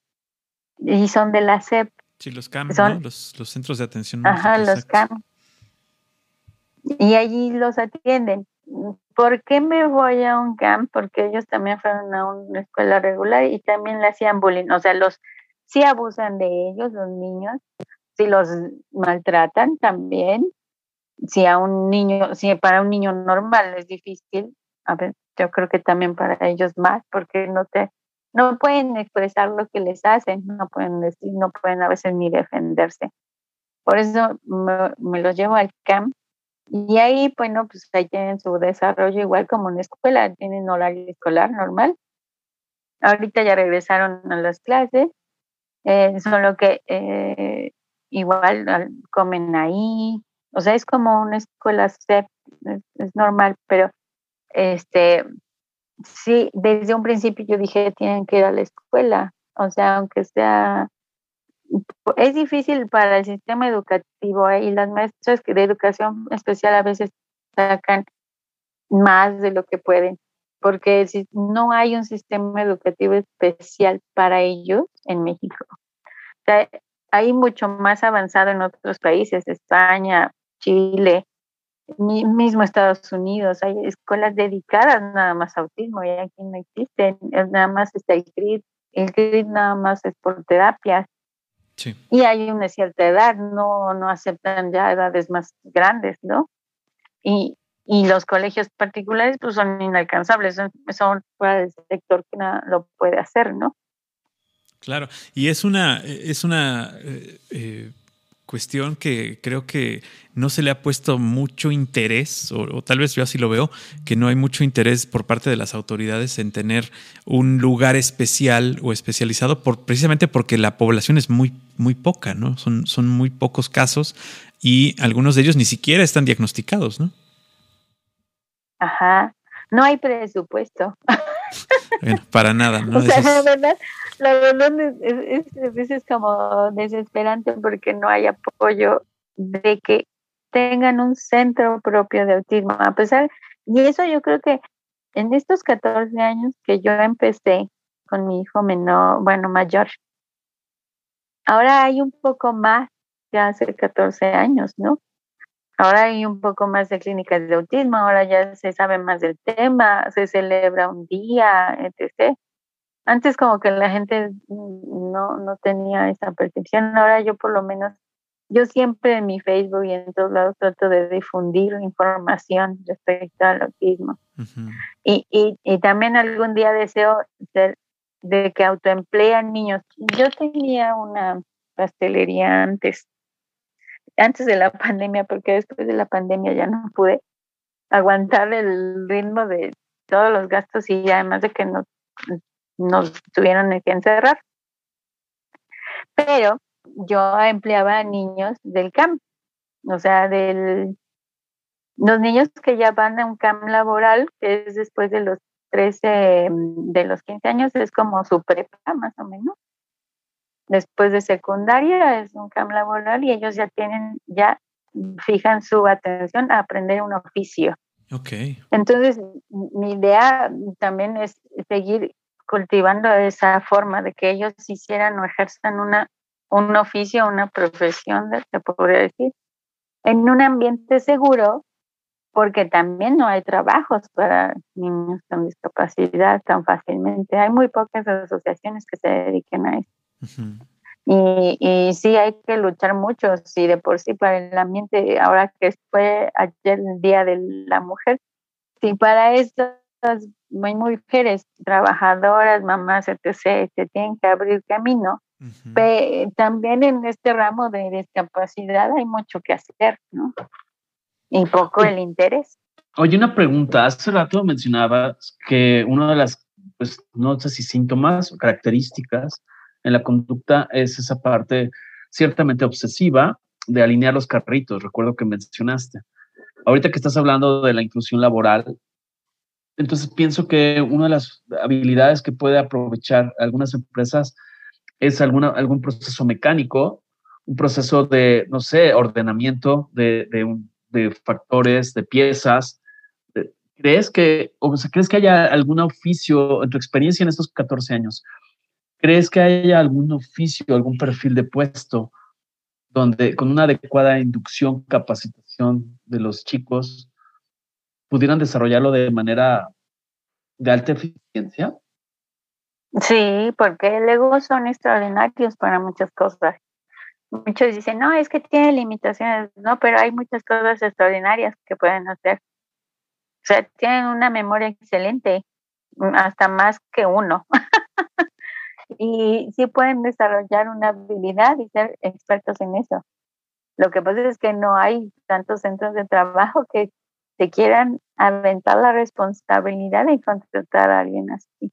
y son de la CEP. Sí, los CAM, los, los, centros de atención. Ajá, los CAM. Y allí los atienden. ¿Por qué me voy a un CAM? Porque ellos también fueron a una escuela regular y también le hacían bullying. O sea, los sí abusan de ellos, los niños, si los maltratan también. Si a un niño, si para un niño normal es difícil, yo creo que también para ellos más, porque no te no pueden expresar lo que les hacen, no pueden decir, no pueden a veces ni defenderse. Por eso me, los llevo al camp y ahí, bueno, pues ahí tienen su desarrollo igual como en la escuela, tienen horario escolar normal. Ahorita ya regresaron a las clases, eh, solo que eh, igual comen ahí, o sea, es como una escuela CEP, es, normal, pero este, sí, desde un principio yo dije, tienen que ir a la escuela, o sea, aunque sea, es difícil para el sistema educativo ¿eh? y las maestras de educación especial a veces sacan más de lo que pueden, porque no hay un sistema educativo especial para ellos en México. O sea, hay mucho más avanzado en otros países, España, Chile, mismo Estados Unidos, hay escuelas dedicadas nada más a autismo y aquí no existen, nada más está el CRID, el CRID nada más es por terapias. Y hay una cierta edad, no, no aceptan ya edades más grandes, ¿no? Y, y los colegios particulares pues son inalcanzables, son, son fuera del sector que no lo puede hacer, ¿no? Claro, y es una, es una eh, eh, cuestión que creo que no se le ha puesto mucho interés, o, tal vez yo así lo veo, que no hay mucho interés por parte de las autoridades en tener un lugar especial o especializado, por, precisamente porque la población es muy, muy poca, ¿no? Son, son muy pocos casos y algunos de ellos ni siquiera están diagnosticados, ¿no? Ajá, no hay presupuesto. [laughs] Bueno, para nada, ¿no? [laughs] O sea, la verdad, la verdad es, es, es, como desesperante porque no hay apoyo de que tengan un centro propio de autismo. A pesar, y eso yo creo que en estos 14 años que yo empecé con mi hijo menor, bueno, mayor, ahora hay un poco más que hace 14 años, ¿no? Ahora hay un poco más de clínicas de autismo, ahora ya se sabe más del tema, se celebra un día, etc. Antes como que la gente no, no tenía esa percepción, ahora yo por lo menos, yo siempre en mi Facebook y en todos lados trato de difundir información respecto al autismo. y, y, y, también algún día deseo ser de que autoemplean niños. Yo tenía una pastelería antes antes de la pandemia, porque después de la pandemia ya no pude aguantar el ritmo de todos los gastos y además de que nos, nos tuvieron que encerrar. Pero yo empleaba a niños del CAM, o sea, del, los niños que ya van a un CAM laboral, que es después de los 13, de los 15 años, es como su prepa más o menos después de secundaria es un camp laboral y ellos ya tienen, ya fijan su atención a aprender un oficio. Okay. Entonces, mi idea también es seguir cultivando esa forma de que ellos hicieran o ejerzan una, un oficio, una profesión, se podría decir, en un ambiente seguro, porque también no hay trabajos para niños con discapacidad tan fácilmente. Hay muy pocas asociaciones que se dediquen a eso y, y, sí hay que luchar mucho, si de por sí para el ambiente, ahora que fue ayer el Día de la Mujer, si para estas muy mujeres trabajadoras, mamás, etc., se tienen que abrir camino, también en este ramo de discapacidad hay mucho que hacer, ¿no? Y poco el interés. Oye, una pregunta. Hace rato mencionabas que una de las, pues, no sé si síntomas o características en la conducta es esa parte ciertamente obsesiva de alinear los carritos, recuerdo que mencionaste. Ahorita que estás hablando de la inclusión laboral, entonces pienso que una de las habilidades que puede aprovechar algunas empresas es alguna, algún proceso mecánico, un proceso de, no sé, ordenamiento de, de, factores, de piezas. ¿Crees que, o sea, ¿crees que haya algún oficio en tu experiencia en estos 14 años? ¿Crees que haya algún oficio, algún perfil de puesto donde con una adecuada inducción, capacitación de los chicos pudieran desarrollarlo de manera de alta eficiencia? Sí, porque luego son extraordinarios para muchas cosas. Muchos dicen, no, es que tiene limitaciones, no, pero hay muchas cosas extraordinarias que pueden hacer. O sea, tienen una memoria excelente, hasta más que uno. [laughs] y sí pueden desarrollar una habilidad y ser expertos en eso. Lo que pasa es que no hay tantos centros de trabajo que te quieran aventar la responsabilidad de contratar a alguien así.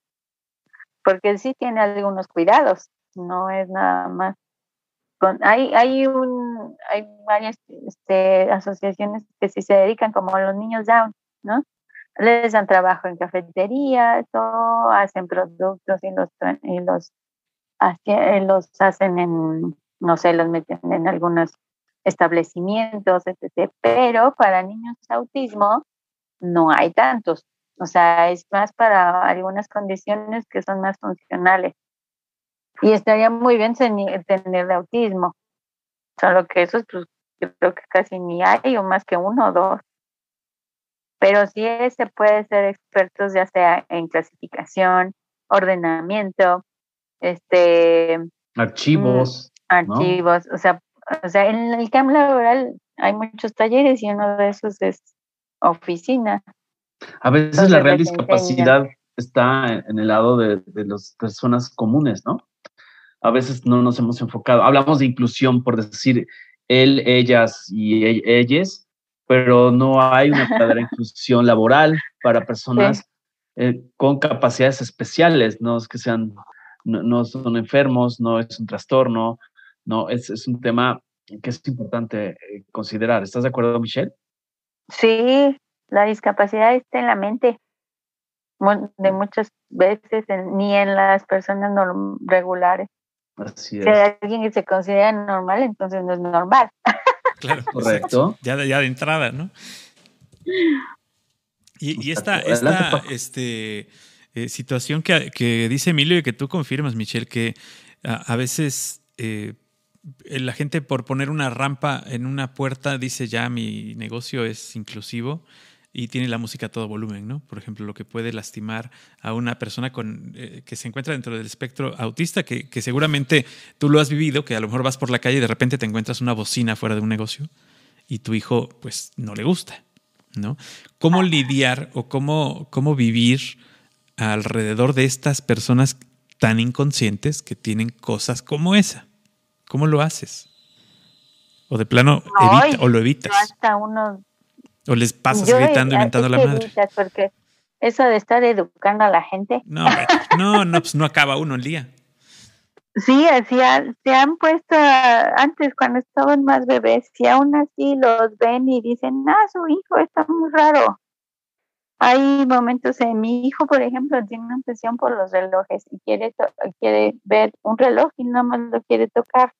porque sí tiene algunos cuidados, no es nada más. Con, hay, hay, un, hay varias este, asociaciones que sí se dedican como los niños Down, ¿no? Les dan trabajo en cafetería, todo, hacen productos y los, y los, los hacen en, no sé, los meten en algunos establecimientos, etc. Pero para niños autismo no hay tantos. O sea, es más para algunas condiciones que son más funcionales. Y estaría muy bien tener de autismo. Solo que eso pues, creo que casi ni hay, o más que uno o dos. Pero sí se puede ser expertos ya sea en clasificación, ordenamiento, este archivos. Mm, archivos, o sea, o sea, en el campo laboral hay muchos talleres y uno de esos es oficina. A veces la real discapacidad está en el lado de, las personas comunes, ¿no? A veces no nos hemos enfocado. Hablamos de inclusión por decir él, ellas y e, ellas, pero no hay una [laughs] verdadera inclusión laboral para personas eh, con capacidades especiales, no es que sean, no, son enfermos, no es un trastorno, no, es, es un tema que es importante eh, considerar. ¿Estás de acuerdo, Michelle? Sí, la discapacidad está en la mente de muchas veces, ni en las personas regulares. Así es. Si hay alguien que se considera normal, entonces no es normal. [laughs] Claro, correcto. [laughs] Ya de, ya de entrada, ¿no? Y, esta, esta este, eh, situación que, que, dice Emilio y que tú confirmas, Michelle, que a, veces eh, la gente por poner una rampa en una puerta dice ya mi negocio es inclusivo y tiene la música a todo volumen, ¿no? Por ejemplo, lo que puede lastimar a una persona con, eh, que se encuentra dentro del espectro autista, que, que, seguramente tú lo has vivido, que a lo mejor vas por la calle y de repente te encuentras una bocina fuera de un negocio y tu hijo pues no le gusta, ¿no? ¿Cómo lidiar o cómo, cómo vivir alrededor de estas personas tan inconscientes que tienen cosas como esa? ¿Cómo lo haces? O de plano, evita, o lo evitas. Hasta uno o les pasas gritando y mentando la madre. Porque eso de estar educando a la gente. No, no, no, pues no acaba uno el día. Sí, así se han puesto antes cuando estaban más bebés, y aún así los ven y dicen, ah, su hijo está muy raro. Hay momentos en mi hijo, por ejemplo, tiene una obsesión por los relojes y quiere, quiere ver un reloj y nada más lo quiere tocar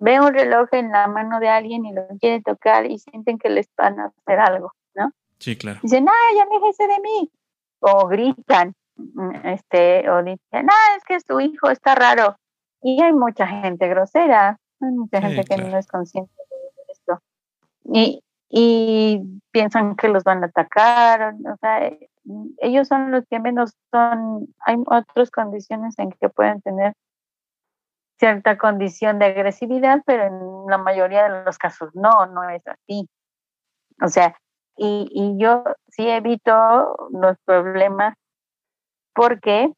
ve un reloj en la mano de alguien y lo quiere tocar y sienten que les van a hacer algo, ¿no? Sí, claro. Dicen, ya déjese de mí. O gritan, mm, este, o dicen, ah, es que su hijo está raro. Y hay mucha gente grosera, hay mucha gente que no es consciente de esto. Y, y piensan que los van a atacar, o sea, ellos son los que menos son, hay otras condiciones en que pueden tener cierta condición de agresividad, pero en la mayoría de los casos no, no es así. O sea, y, y yo sí evito los problemas porque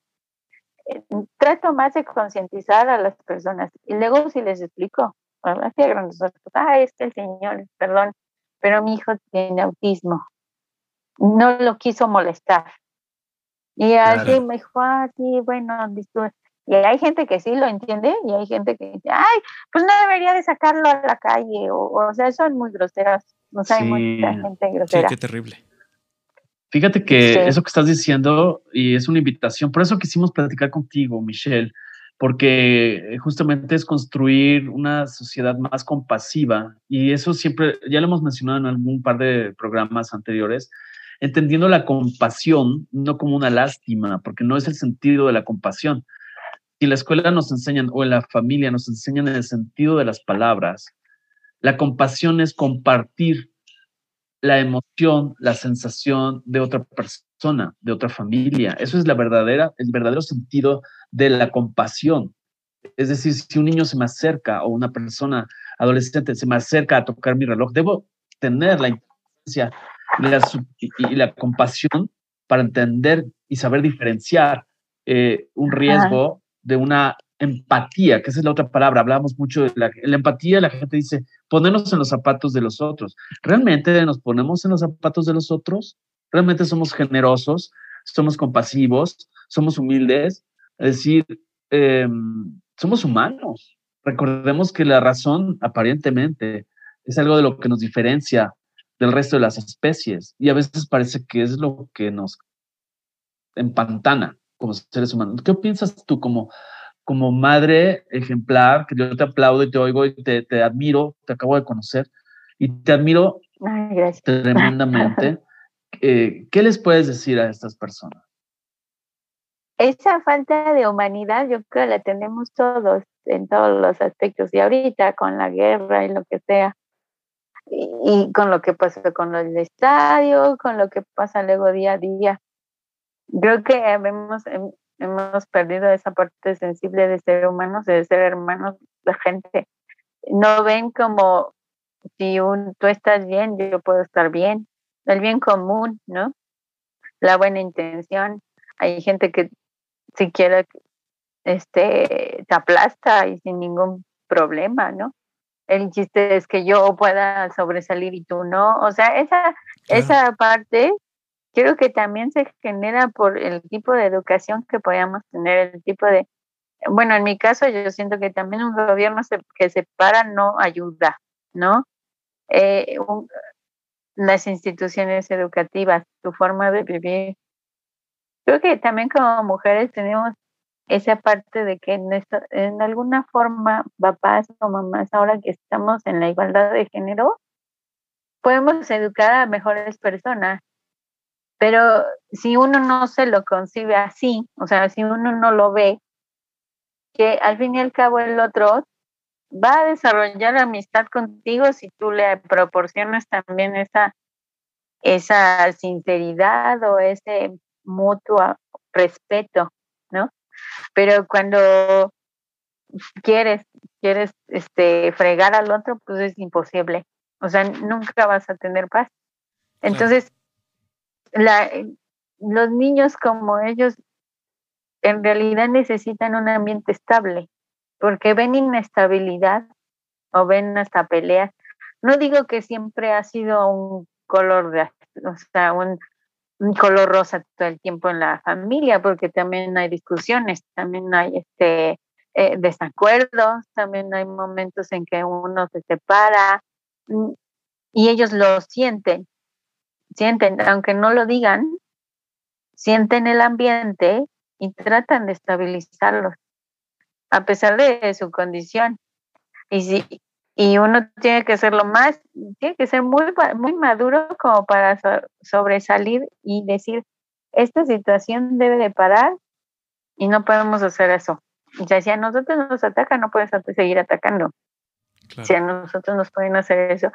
eh, trato más de concientizar a las personas y luego si les explico, así grandes ah, este el señor, perdón, pero mi hijo tiene autismo. No lo quiso molestar. Y así me dijo, ah, sí, bueno, y hay gente que sí lo entiende y hay gente que dice, ay, pues no debería de sacarlo a la calle. O, o sea, son muy groseras. O sea, hay mucha gente grosera. Sí, qué terrible. Fíjate que eso que estás diciendo y es una invitación, por eso quisimos platicar contigo, Michelle, porque justamente es construir una sociedad más compasiva y eso siempre, ya lo hemos mencionado en algún par de programas anteriores, entendiendo la compasión no como una lástima, porque no es el sentido de la compasión si la escuela nos enseñan o en la familia nos enseñan en el sentido de las palabras, la compasión es compartir la emoción, la sensación de otra persona, de otra familia. Eso es la verdadera, el verdadero sentido de la compasión. Es decir, si un niño se me acerca o una persona adolescente se me acerca a tocar mi reloj, debo tener la inteligencia y la, compasión para entender y saber diferenciar eh, un riesgo de una empatía, que esa es la otra palabra, hablamos mucho de la, empatía, la gente dice, ponernos en los zapatos de los otros. ¿Realmente nos ponemos en los zapatos de los otros? ¿Realmente somos generosos? somos compasivos, somos humildes, es decir, em, somos humanos. Recordemos que la razón aparentemente es algo de lo que nos diferencia del resto de las especies y a veces parece que es lo que nos empantana como seres humanos. ¿Qué piensas tú como, como madre ejemplar, que yo te aplaudo y te oigo y te, te admiro, te acabo de conocer y te admiro tremendamente? [laughs] Eh, ¿Qué les puedes decir a estas personas? Esa falta de humanidad yo creo que la tenemos todos en todos los aspectos y ahorita con la guerra y lo que sea y, con lo que pasa con el estadio, con lo que pasa luego día a día. Creo que hemos, hemos perdido esa parte sensible de ser humanos, de ser hermanos, la gente. No ven como si un, tú estás bien, yo puedo estar bien. El bien común, ¿no? La buena intención. Hay gente que siquiera este, te aplasta y sin ningún problema, ¿no? el chiste es que yo pueda sobresalir y tú no. O sea, esa, esa parte creo que también se genera por el tipo de educación que podamos tener, el tipo de... Bueno, en mi caso yo siento que también un gobierno que se para no ayuda, ¿no? Eh, las instituciones educativas, tu forma de vivir. Creo que también como mujeres tenemos esa parte de que en, en alguna forma, papás o mamás, ahora que estamos en la igualdad de género, podemos educar a mejores personas. Pero si uno no se lo concibe así, o sea, si uno no lo ve, que al fin y al cabo el otro va a desarrollar amistad contigo si tú le proporcionas también esa, esa sinceridad o ese mutuo respeto, ¿no? Pero cuando quieres, quieres este, fregar al otro, pues es imposible. O sea, nunca vas a tener paz. Entonces, los niños como ellos en realidad necesitan un ambiente estable, porque ven inestabilidad o ven hasta peleas. No digo que siempre ha sido un color de, o sea, un, un color rosa todo el tiempo en la familia, porque también hay discusiones, también hay este eh, desacuerdos, también hay momentos en que uno se separa mm, y ellos lo sienten, sienten, aunque no lo digan, sienten el ambiente y tratan de estabilizarlos, a pesar de su condición. Y si, y uno tiene que ser lo más, tiene que ser muy, muy maduro como para sobresalir y decir, esta situación debe de parar y no podemos hacer eso. O sea, si a nosotros nos atacan, no puedes seguir atacando. Si a nosotros nos pueden hacer eso.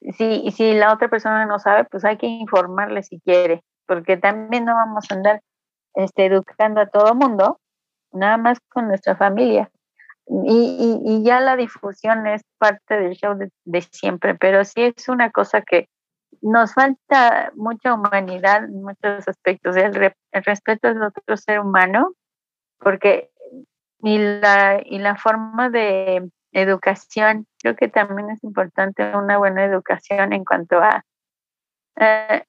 Si, si la otra persona no sabe, pues hay que informarle si quiere, porque también no vamos a andar este, educando a todo mundo, nada más con nuestra familia. Y, y, ya la difusión es parte del show de, siempre, pero sí es una cosa que nos falta mucha humanidad en muchos aspectos, el, respeto al otro ser humano, porque y la, y la forma de educación, creo que también es importante una buena educación en cuanto a eh,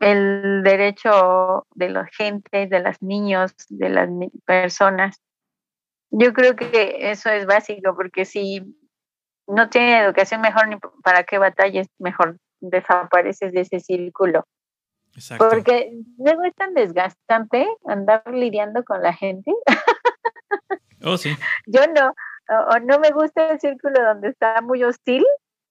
el derecho de la gente, de los niños, de las personas yo creo que eso es básico, porque si no tiene educación mejor, ni para qué batalles, mejor desapareces de ese círculo. Exacto. Porque luego es tan desgastante andar lidiando con la gente. Oh, sí. [laughs] Yo no, o no me gusta el círculo donde está muy hostil.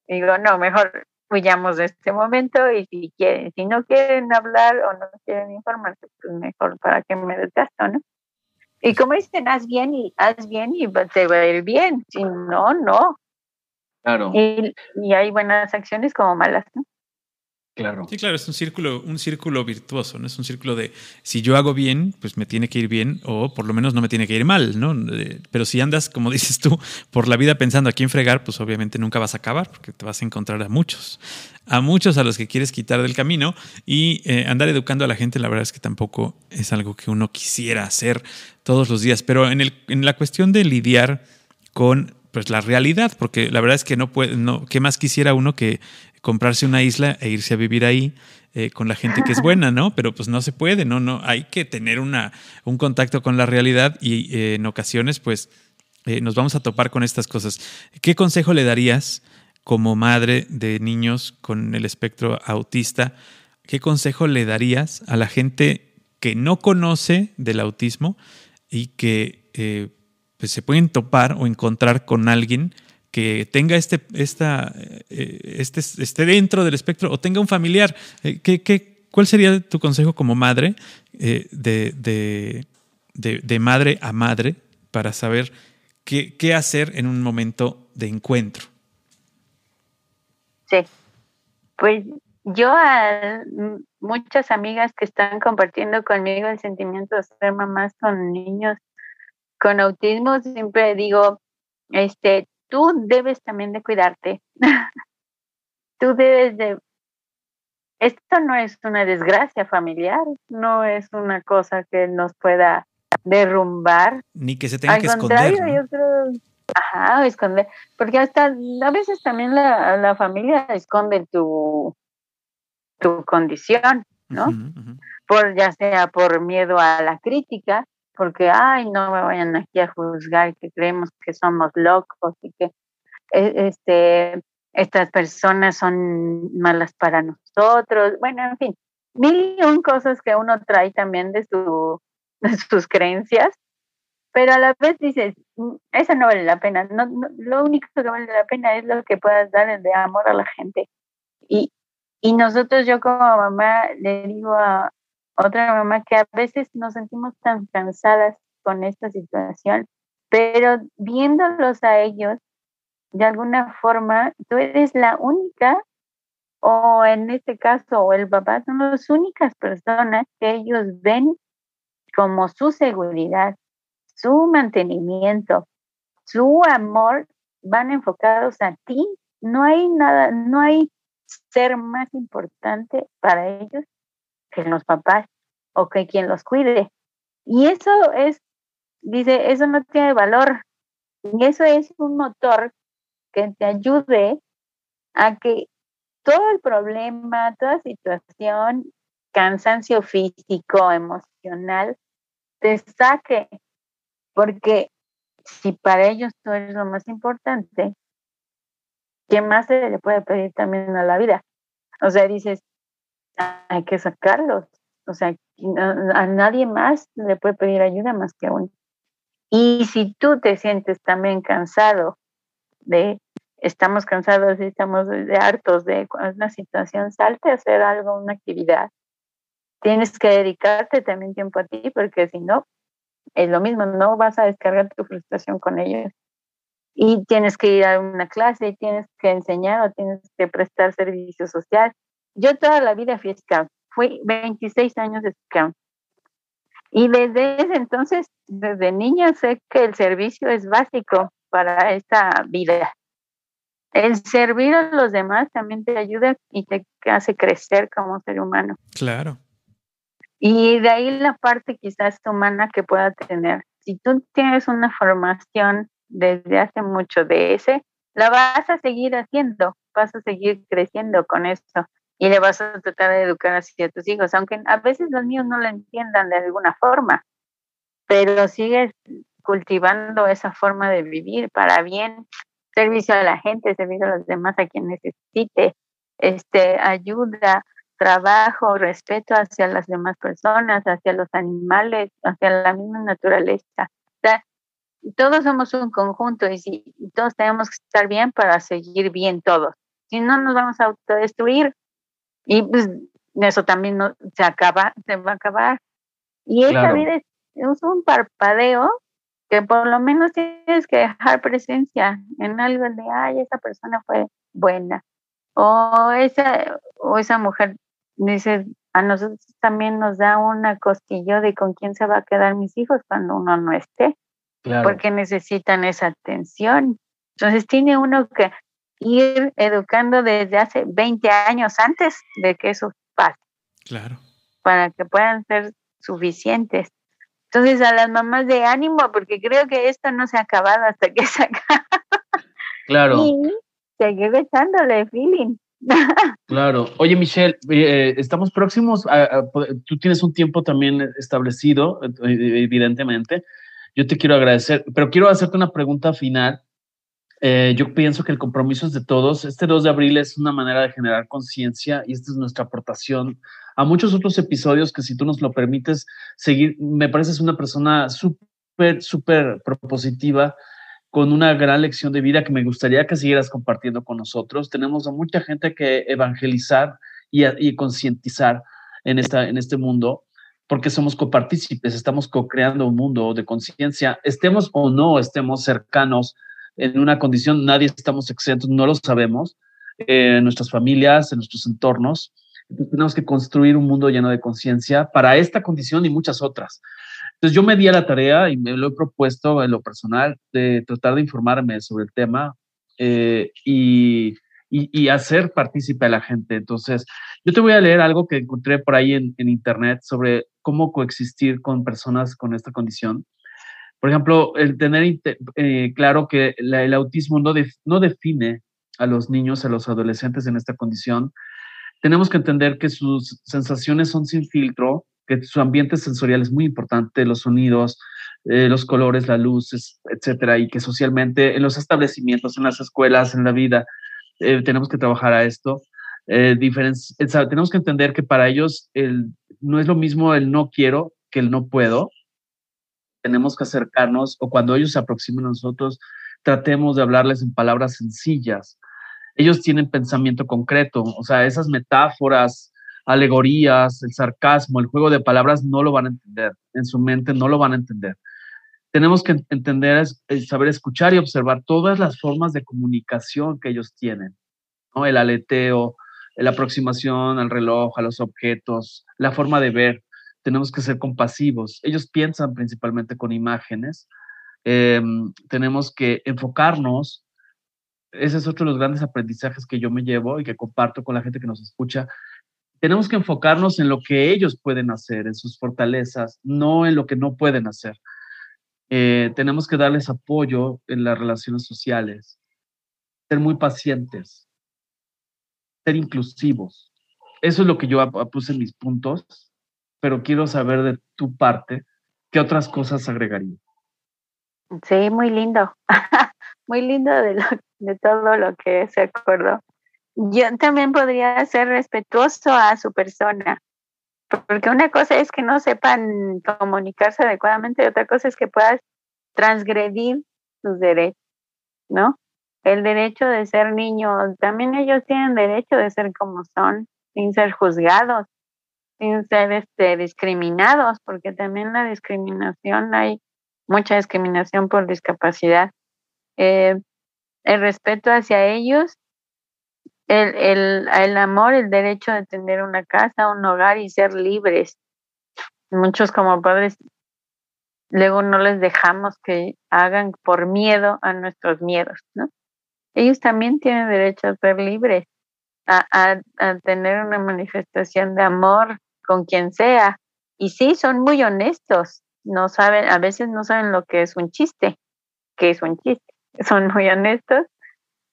Digo, no, mejor huyamos de este momento y si quieren, si no quieren hablar o no quieren informarse, pues mejor para que me desgasto, ¿no? Y como dicen, haz bien y haz bien y te va a ir bien. Si no, no. Claro. Y, y hay buenas acciones como malas, ¿no? Claro. Sí, claro, es un círculo, un círculo virtuoso, ¿no? Es un círculo de si yo hago bien, pues me tiene que ir bien, o por lo menos no me tiene que ir mal, ¿no? Eh, pero si andas, como [laughs] dices tú, por la vida pensando a quién fregar, pues obviamente nunca vas a acabar, porque te vas a encontrar a muchos, a muchos a los que quieres quitar del camino, y eh, andar educando a la gente, la verdad es que tampoco es algo que uno quisiera hacer todos los días. Pero en, el, en la cuestión de lidiar con pues la realidad, porque la verdad es que no puede, no, ¿qué más quisiera uno que comprarse una isla e irse a vivir ahí eh, con la gente que es buena, ¿no? Pero pues no se puede, ¿no? no hay que tener una, un contacto con la realidad y eh, en ocasiones, pues, eh, nos vamos a topar con estas cosas. ¿Qué consejo le darías como madre de niños con el espectro autista? ¿Qué consejo le darías a la gente que no conoce del autismo y que pues se pueden topar o encontrar con alguien que tenga este, esta, eh, este, esté dentro del espectro o tenga un familiar? ¿Qué, qué, cuál sería tu consejo como madre de, de, de madre a madre para saber qué, hacer en un momento de encuentro. Sí, pues yo a muchas amigas que están compartiendo conmigo el sentimiento de ser mamás con niños con autismo, siempre digo, este, tú debes también de cuidarte. [laughs] tú debes de... Esto no es una desgracia familiar, no es una cosa que nos pueda derrumbar. Ni que se tenga que esconder. Yo creo, ajá, esconder. Porque hasta a veces también la, la familia esconde tu, tu condición, ¿no? Por ya sea por miedo a la crítica, porque ay, no me vayan aquí a juzgar que creemos que somos locos y que e, este estas personas son malas para nosotros. Bueno, en fin, mil y un cosas que uno trae también de su sus creencias, pero a la vez dices, mm, eso no vale la pena, no, lo único que vale la pena es lo que puedas dar de amor a la gente. Y, y nosotros, yo como mamá, le digo a otra mamá que a veces nos sentimos tan cansadas con esta situación, pero viéndolos a ellos, de alguna forma, tú eres la única, o en este caso, o el papá, son las únicas personas que ellos ven como su seguridad, su mantenimiento, su amor van enfocados a ti. No hay nada, no hay ser más importante para ellos que los papás o que quien los cuide. Y eso es, dice, eso no tiene valor. Y eso es un motor que te ayude a que todo el problema, toda situación, cansancio físico, emocional, te saque, porque si para ellos tú eres lo más importante, ¿qué más se le puede pedir también a la vida? O sea, dices, hay que sacarlos, o sea, a nadie más le puede pedir ayuda más que a uno. Y si tú te sientes también cansado de, estamos cansados y estamos de hartos de una situación, salte a hacer algo, una actividad, tienes que dedicarte también tiempo a ti, porque si no, es lo mismo, no vas a descargar tu frustración con ellos. Y tienes que ir a una clase, y tienes que enseñar o tienes que prestar servicio social. Yo toda la vida fui scout, fui 26 años de scout. Y desde ese entonces, desde niña, sé que el servicio es básico para esta vida. El servir a los demás también te ayuda y te hace crecer como ser humano. Claro. Y de ahí la parte quizás humana que pueda tener. Si tú tienes una formación desde hace mucho de ese, la vas a seguir haciendo, vas a seguir creciendo con esto y le vas a tratar de educar así a tus hijos, aunque a veces los niños no lo entiendan de alguna forma, pero sigues cultivando esa forma de vivir para bien, servicio a la gente, servicio a los demás, a quien necesite, este, ayuda, trabajo, respeto hacia las demás personas, hacia los animales, hacia la misma naturaleza. todos somos un conjunto y, si, todos tenemos que estar bien para seguir bien todos. Si no, nos vamos a autodestruir y pues eso también no, se acaba, se va a acabar. Y esta vida es, es un parpadeo que por lo menos tienes que dejar presencia en algo de, ay, esa persona fue buena, o esa, o esa mujer dice, a nosotros también nos da una cosquillo de con quién se va a quedar mis hijos cuando uno no esté, porque necesitan esa atención. Entonces tiene uno que ir educando desde hace 20 años antes de que eso pase. Claro. Para que puedan ser suficientes. Entonces a las mamás de ánimo, porque creo que esto no se ha acabado hasta que se [laughs] acabe. Claro. Y seguir echándole feeling [laughs] Claro. Oye, Michelle, eh, estamos próximos, tú tienes un tiempo también establecido, eh, evidentemente. Yo te quiero agradecer, pero quiero hacerte una pregunta final. Eh, yo pienso que el compromiso es de todos. Este 2 de abril es una manera de generar conciencia y esta es nuestra aportación a muchos otros episodios que si tú nos lo permites seguir, me pareces una persona súper, súper propositiva con una gran lección de vida que me gustaría que siguieras compartiendo con nosotros. Tenemos a mucha gente que evangelizar y, concientizar en, esta, en este mundo, porque somos copartícipes, estamos co-creando un mundo de conciencia, estemos o no estemos cercanos en una condición, nadie estamos exentos, no lo sabemos, en nuestras familias, en nuestros entornos. Tenemos que construir un mundo lleno de conciencia para esta condición y muchas otras. Entonces yo me di a la tarea y me lo he propuesto en lo personal de tratar de informarme sobre el tema eh, y, hacer partícipe a la gente. Entonces yo te voy a leer algo que encontré por ahí en internet sobre cómo coexistir con personas con esta condición. Por ejemplo, el tener eh, claro que el autismo no, no define a los niños, a los adolescentes en esta condición. Tenemos que entender que sus sensaciones son sin filtro, que su ambiente sensorial es muy importante, los sonidos, eh, los colores, las luces, etcétera, y que socialmente en los establecimientos, en las escuelas, en la vida, eh, tenemos que trabajar a esto. Eh, tenemos que entender que para ellos el, no es lo mismo el no quiero que el no puedo. Tenemos que acercarnos o cuando ellos se aproximen a nosotros, tratemos de hablarles en palabras sencillas. Ellos tienen pensamiento concreto, o sea, esas metáforas, alegorías, el sarcasmo, el juego de palabras, no lo van a entender. En su mente no lo van a entender. Tenemos que entender, saber escuchar y observar todas las formas de comunicación que ellos tienen. ¿no? El aleteo, la aproximación al reloj, a los objetos, la forma de ver. Tenemos que ser compasivos. Ellos piensan principalmente con imágenes. Em, tenemos que enfocarnos. Ese es otro de los grandes aprendizajes que yo me llevo y que comparto con la gente que nos escucha tenemos que enfocarnos en lo que ellos pueden hacer, en sus fortalezas, no en lo que no pueden hacer. Eh, tenemos que darles apoyo en las relaciones sociales, ser muy pacientes, ser inclusivos. Eso es lo que yo puse en mis puntos, pero quiero saber de tu parte, ¿qué otras cosas agregaría? Sí, muy lindo, [laughs] muy lindo de, todo lo que se acordó yo también podría ser respetuoso a su persona, porque una cosa es que no sepan comunicarse adecuadamente y otra cosa es que puedas transgredir sus derechos, ¿no? El derecho de ser niño, también ellos tienen derecho de ser como son, sin ser juzgados, sin ser este, discriminados, porque también la discriminación, hay mucha discriminación por discapacidad. Eh, el respeto hacia ellos el, el, el amor, el derecho de tener una casa, un hogar y ser libres. Muchos como padres luego no les dejamos que hagan por miedo a nuestros miedos, ¿no? Ellos también tienen derecho a ser libres, a, a, a, tener una manifestación de amor con quien sea. Y sí, son muy honestos, no saben, a veces no saben lo que es un chiste, que es un chiste, son muy honestos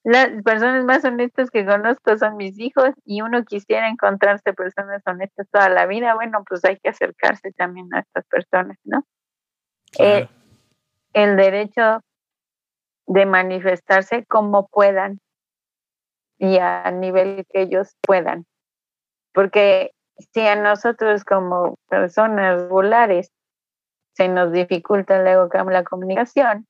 las personas más honestas que conozco son mis hijos y uno quisiera encontrarse personas honestas toda la vida, bueno, pues hay que acercarse también a estas personas, ¿no? Eh, el derecho de manifestarse como puedan y a nivel que ellos puedan. Porque si a nosotros como personas regulares se nos dificulta luego la comunicación,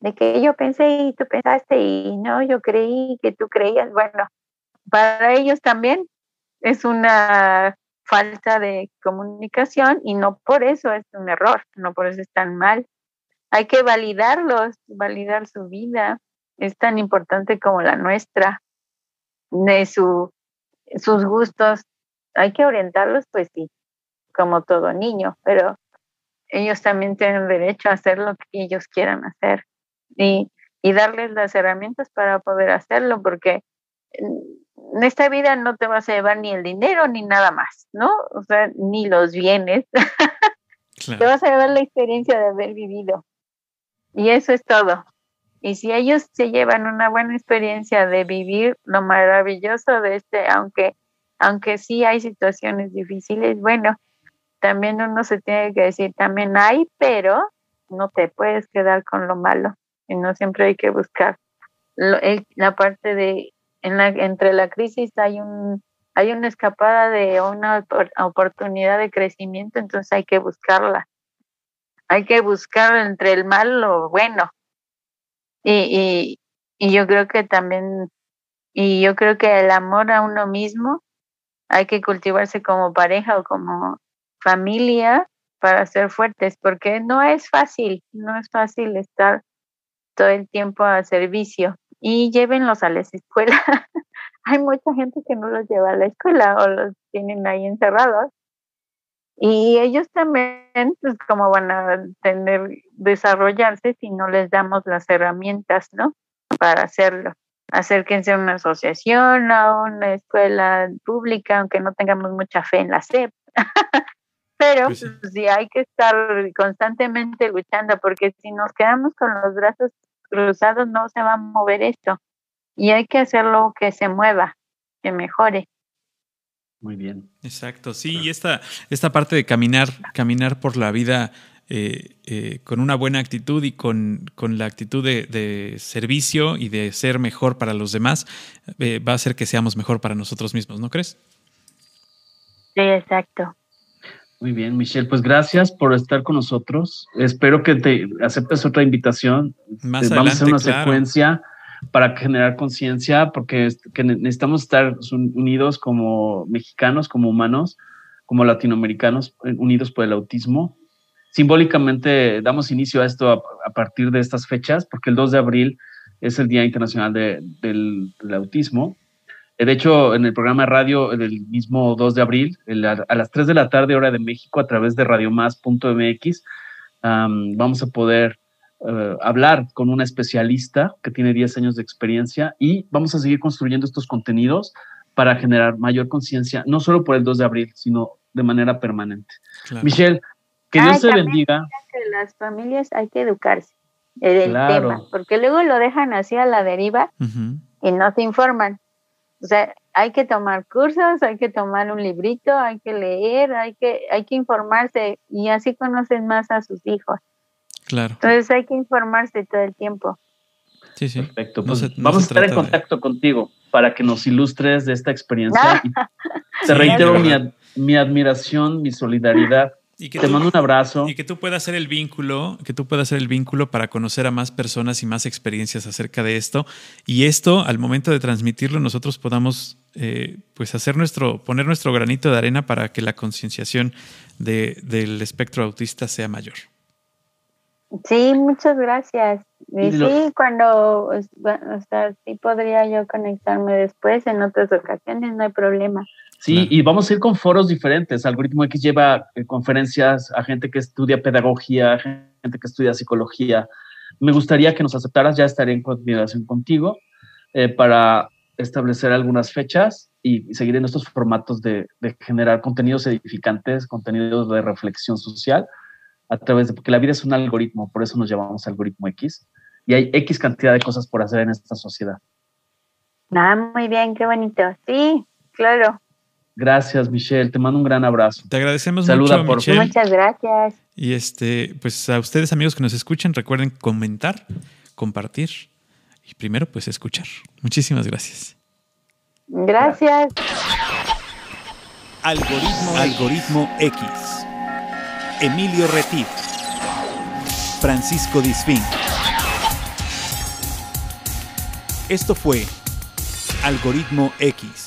de que yo pensé y tú pensaste y no, yo creí que tú creías. Bueno, para ellos también es una falta de comunicación y no por eso es un error, no por eso es tan mal. Hay que validarlos, validar su vida, es tan importante como la nuestra, de su, sus gustos. Hay que orientarlos, pues sí, como todo niño, pero ellos también tienen derecho a hacer lo que ellos quieran hacer y, y darles las herramientas para poder hacerlo, porque en esta vida no te vas a llevar ni el dinero ni nada más, ¿no? O sea, ni los bienes. [laughs] Te vas a llevar la experiencia de haber vivido. Y eso es todo. Y si ellos se llevan una buena experiencia de vivir lo maravilloso de este, aunque, aunque sí hay situaciones difíciles, bueno, también uno se tiene que decir, también hay, pero no te puedes quedar con lo malo. Y no siempre hay que buscar la parte de, entre la crisis hay un, hay una escapada de una oportunidad de crecimiento, entonces hay que buscarla. Hay que buscar entre el mal lo bueno. Y, y, yo creo que también, y yo creo que el amor a uno mismo hay que cultivarse como pareja o como familia para ser fuertes, porque no es fácil, no es fácil estar todo el tiempo a servicio y llévenlos a la escuela. [laughs] hay mucha gente que no los lleva a la escuela o los tienen ahí encerrados. Y ellos también, pues, como van a tener, desarrollarse si no les damos las herramientas, ¿no? Para hacerlo. Acérquense a una asociación, a una escuela pública, aunque no tengamos mucha fe en la SEP. [laughs] Pero pues sí. sí. hay que estar constantemente luchando, porque si nos quedamos con los brazos cruzados no se va a mover esto. Y hay que hacerlo que se mueva, que mejore. Muy bien. Exacto, sí, y esta, esta parte de caminar, caminar por la vida eh, eh, con una buena actitud y con, con la actitud de, de, servicio y de ser mejor para los demás, eh, va a hacer que seamos mejor para nosotros mismos, ¿no crees? Sí, exacto. Muy bien, Michelle, pues gracias por estar con nosotros. Espero que te aceptes otra invitación. Más Vamos a hacer una claro. secuencia para generar conciencia, porque que necesitamos estar unidos como mexicanos, como humanos, como latinoamericanos, unidos por el autismo. Simbólicamente damos inicio a esto a, a partir de estas fechas, porque el 2 de abril es el Día Internacional de, del, del, Autismo. De hecho, en el programa de radio del mismo 2 de abril, a las 3 de la tarde, hora de México, a través de radiomás.mx, um, vamos a poder Uh, hablar con una especialista que tiene 10 años de experiencia y vamos a seguir construyendo estos contenidos para generar mayor conciencia, no solo por el 2 de abril, sino de manera permanente. Claro. Michelle, que Dios te bendiga. Que las familias hay que educarse del claro. tema, porque luego lo dejan así a la deriva uh -huh. y no se informan. O sea, hay que tomar cursos, hay que tomar un librito, hay que leer, hay que, hay que informarse y así conocen más a sus hijos. Claro. Entonces hay que informarse todo el tiempo. Sí, sí. Perfecto. Pues no se, no vamos a estar en contacto de... contigo para que nos ilustres de esta experiencia. [laughs] y te reitero mi, ad, mi, admiración, mi solidaridad. Y que te tú, mando un abrazo. Y que tú puedas hacer el vínculo, que tú puedas hacer el vínculo para conocer a más personas y más experiencias acerca de esto. Y esto, al momento de transmitirlo, nosotros podamos eh, pues hacer nuestro, poner nuestro granito de arena para que la concienciación de, del espectro autista sea mayor. Sí, muchas gracias. Y, y sí, cuando, o sea, sí podría yo conectarme después en otras ocasiones, no hay problema. Sí, claro. y vamos a ir con foros diferentes. Algoritmo X lleva eh, conferencias a gente que estudia pedagogía, a gente que estudia psicología. Me gustaría que nos aceptaras, ya estaré en coordinación contigo eh, para establecer algunas fechas y, y seguir en estos formatos de, de generar contenidos edificantes, contenidos de reflexión social a través de, porque la vida es un algoritmo, por eso nos llamamos algoritmo X, y hay X cantidad de cosas por hacer en esta sociedad. Ah, muy bien, qué bonito. Sí, claro. Gracias, Michelle. Te mando un gran abrazo. Te agradecemos Saluda mucho, por Michelle. Muchas gracias. Y este, pues a ustedes, amigos que nos escuchan, recuerden comentar, compartir y primero, pues escuchar. Muchísimas gracias. Gracias. Algoritmo, Algoritmo X. Emilio Retif, Francisco Disfín. Esto fue Algoritmo X.